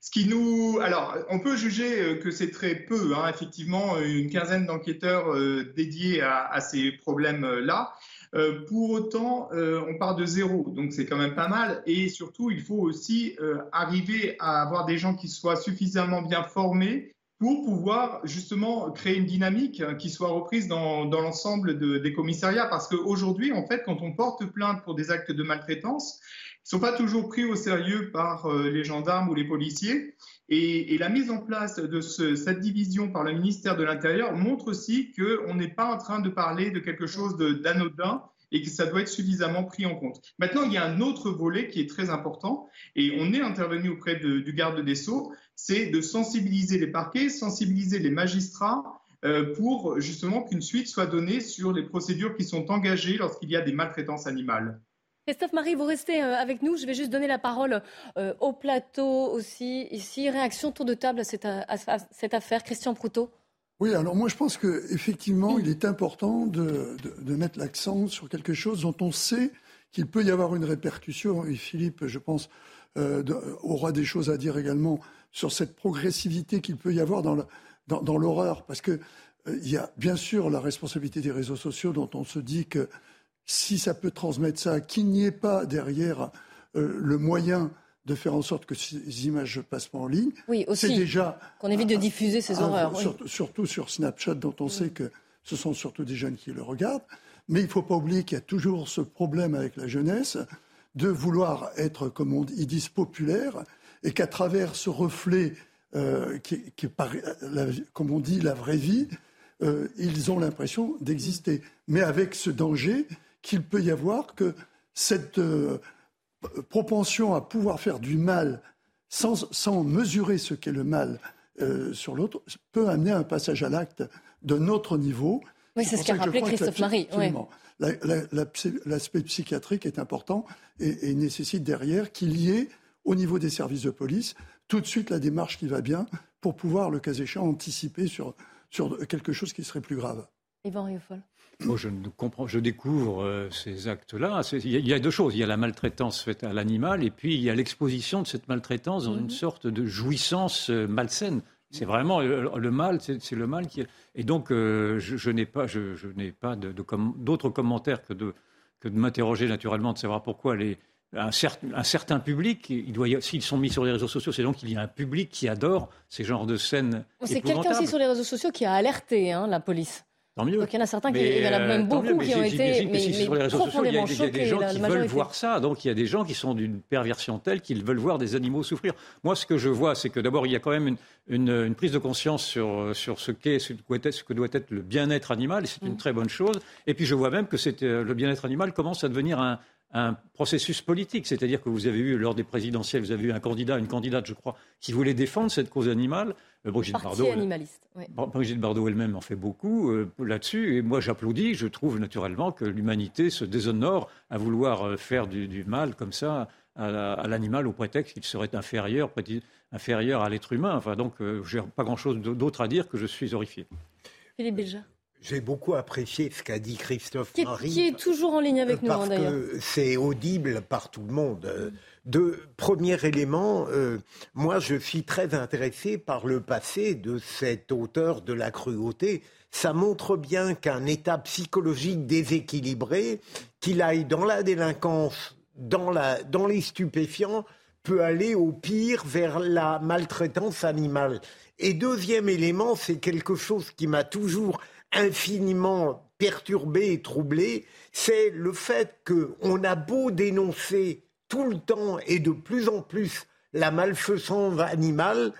[SPEAKER 35] Ce qui nous, alors, on peut juger euh, que c'est très peu, hein, effectivement, une quinzaine d'enquêteurs euh, dédiés à, ces problèmes-là. Euh, pour autant, euh, on part de zéro, donc c'est quand même pas mal. Et surtout, il faut aussi euh, arriver à avoir des gens qui soient suffisamment bien formés pour pouvoir justement créer une dynamique qui soit reprise dans, l'ensemble des commissariats. Parce qu'aujourd'hui, en fait, quand on porte plainte pour des actes de maltraitance, ils ne sont pas toujours pris au sérieux par les gendarmes ou les policiers. Et, la mise en place de cette division par le ministère de l'Intérieur montre aussi qu'on n'est pas en train de parler de quelque chose d'anodin et que ça doit être suffisamment pris en compte. Maintenant, il y a un autre volet qui est très important, et on est intervenu auprès du garde des Sceaux, c'est de sensibiliser les parquets, sensibiliser les magistrats euh, pour justement qu'une suite soit donnée sur les procédures qui sont engagées lorsqu'il y a des maltraitances animales.
[SPEAKER 1] Christophe Marie, vous restez euh, avec nous. Je vais juste donner la parole euh, au plateau aussi. Ici, réaction tour de table à cette, affaire. Christian Proutot.
[SPEAKER 9] Oui, alors moi je pense qu'effectivement, il est important de, mettre l'accent sur quelque chose dont on sait qu'il peut y avoir une répercussion. Et Philippe, je pense, euh, aura des choses à dire également sur cette progressivité qu'il peut y avoir dans l'horreur. Parce qu'il y a bien sûr la responsabilité des réseaux sociaux dont on se dit que si ça peut transmettre ça, qu'il n'y ait pas derrière euh, le moyen de faire en sorte que ces images ne passent pas en ligne.
[SPEAKER 1] Oui, aussi. C'est déjà qu'on évite de diffuser ces horreurs.
[SPEAKER 9] Surtout sur Snapchat, dont on sait que ce sont surtout des jeunes qui le regardent. Mais il ne faut pas oublier qu'il y a toujours ce problème avec la jeunesse de vouloir être, comme on dit, ils disent, populaire, et qu'à travers ce reflet euh, qui, qui est, comme on dit, la vraie vie, euh, ils ont l'impression d'exister. Mais avec ce danger qu'il peut y avoir que cette euh, propension à pouvoir faire du mal sans, mesurer ce qu'est le mal euh, sur l'autre peut amener à un passage à l'acte d'un autre niveau.
[SPEAKER 1] Oui, c'est ce qu'a rappelé Christophe Marie.
[SPEAKER 9] L'aspect psychiatrique est important et, et nécessite derrière qu'il y ait, au niveau des services de police, tout de suite la démarche qui va bien pour pouvoir, le cas échéant, anticiper sur, sur quelque chose qui serait plus grave.
[SPEAKER 1] Yvan Riofol.
[SPEAKER 14] Moi, je, comprends, je découvre euh, ces actes-là. Il y, a deux choses. Il y a la maltraitance faite à l'animal et puis il y a l'exposition de cette maltraitance dans une mhm. sorte de jouissance euh, malsaine. C'est vraiment euh, le, mal, c'est le mal qui. Et donc, je, n'ai pas, je, n'ai pas d'autres commentaires que de, que de m'interroger naturellement de savoir pourquoi les, un, un, certain public, il doit s'ils sont mis sur les réseaux sociaux, c'est donc qu'il y a un public qui adore ces genres de scènes.
[SPEAKER 1] C'est quelqu'un aussi sur les réseaux sociaux qui a alerté hein, la police.
[SPEAKER 14] Tant mieux.
[SPEAKER 1] Donc il y en a certains, qui, il y en a même euh, beaucoup qui ont été mais,
[SPEAKER 14] sur les réseaux sociaux, il y a, des gens qui veulent voir ça. Donc il y a des gens qui sont d'une perversion telle qu'ils veulent voir des animaux souffrir. Moi, ce que je vois, c'est que d'abord, il y a quand même une, une, une prise de conscience sur, sur ce qu'est, ce, ce, que doit être le bien-être animal, et c'est une mm. très bonne chose. Et puis je vois même que euh, le bien-être animal commence à devenir un, un processus politique. C'est-à-dire que vous avez eu, lors des présidentielles, vous avez eu un candidat, une candidate, je crois, qui voulait défendre cette cause animale.
[SPEAKER 1] Euh, Brigitte Bardot,
[SPEAKER 14] animaliste. Brigitte Bardot elle-même en fait beaucoup euh, là-dessus. Et moi, j'applaudis. Je trouve naturellement que l'humanité se déshonore à vouloir euh, faire du, mal comme ça à, l'animal au prétexte qu'il serait inférieur, inférieur à l'être humain. Enfin, donc, je n'ai pas grand-chose d'autre à dire que je suis horrifié.
[SPEAKER 1] Philippe Belja.
[SPEAKER 13] J'ai beaucoup apprécié ce qu'a dit Christophe Marie.
[SPEAKER 1] Qui est toujours en ligne avec nous,
[SPEAKER 13] hein,
[SPEAKER 1] d'ailleurs.
[SPEAKER 13] C'est audible par tout le monde. De premier élément, euh, moi je suis très intéressé par le passé de cet auteur de la cruauté. Ça montre bien qu'un état psychologique déséquilibré, qu'il aille dans la délinquance, dans, la, dans les stupéfiants, peut aller au pire vers la maltraitance animale. Et deuxième élément, c'est quelque chose qui m'a toujours infiniment perturbé et troublé, c'est le fait qu'on a beau dénoncer tout le temps et de plus en plus la malfaisance animale,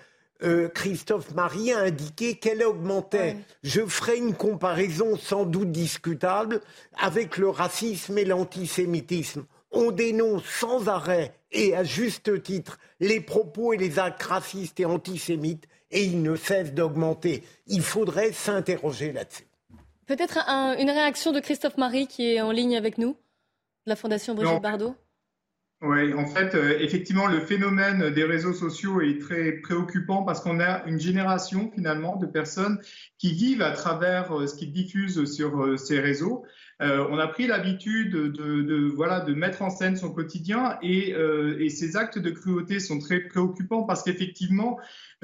[SPEAKER 13] euh, Christophe Marie a indiqué qu'elle augmentait. Je ferai une comparaison sans doute discutable avec le racisme et l'antisémitisme. On dénonce sans arrêt et à juste titre les propos et les actes racistes et antisémites et ils ne cessent d'augmenter. Il faudrait s'interroger là-dessus.
[SPEAKER 1] Peut-être une réaction de Christophe Marie qui est en ligne avec nous, de la Fondation Brigitte Bardot
[SPEAKER 35] oui, en fait, euh, effectivement, le phénomène des réseaux sociaux est très préoccupant parce qu'on a une génération finalement de personnes qui vivent à travers euh, ce qu'ils diffusent sur euh, ces réseaux. On a pris l'habitude de, voilà de mettre en scène son quotidien et, ces actes de cruauté sont très préoccupants parce qu'effectivement,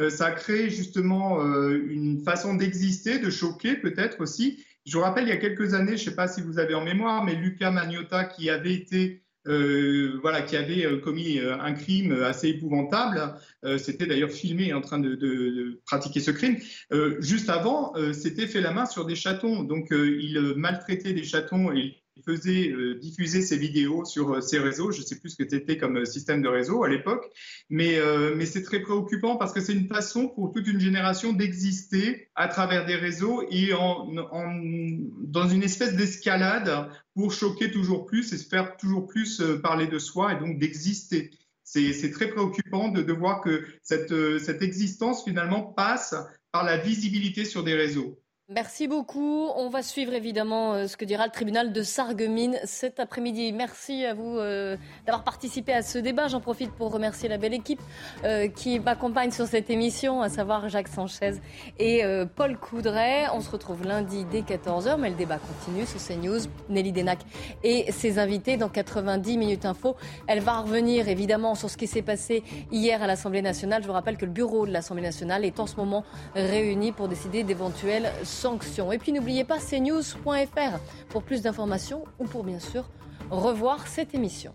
[SPEAKER 35] ça crée justement une façon d'exister, de choquer peut-être aussi. Je vous rappelle, il y a quelques années, je ne sais pas si vous avez en mémoire, mais Lucas Magnotta qui avait été euh, voilà, qui avait euh, commis euh, un crime assez épouvantable. C'était d'ailleurs filmé en train de, pratiquer ce crime. juste avant, c'était fait la main sur des chatons. Donc, il maltraitait des chatons et faisait euh, diffuser ses vidéos sur euh, ses réseaux. Je ne sais plus ce que c'était comme euh, système de réseau à l'époque, mais, c'est très préoccupant parce que c'est une façon pour toute une génération d'exister à travers des réseaux et en, dans une espèce d'escalade pour choquer toujours plus et se faire toujours plus parler de soi et donc d'exister. C'est très préoccupant de, voir que cette existence finalement passe par la visibilité sur des réseaux.
[SPEAKER 1] Merci beaucoup. On va suivre évidemment euh, ce que dira le tribunal de Sarreguemines cet après-midi. Merci à vous euh, d'avoir participé à ce débat. J'en profite pour remercier la belle équipe euh, qui m'accompagne sur cette émission, à savoir Jacques Sanchez et Paul Coudray. On se retrouve lundi dès 14h, mais le débat continue sur CNews. Nelly Denac et ses invités dans 90 minutes info. Elle va revenir évidemment sur ce qui s'est passé hier à l'Assemblée nationale. Je vous rappelle que le bureau de l'Assemblée nationale est en ce moment réuni pour décider d'éventuels Et puis n'oubliez pas cnews.fr pour plus d'informations ou pour bien sûr revoir cette émission.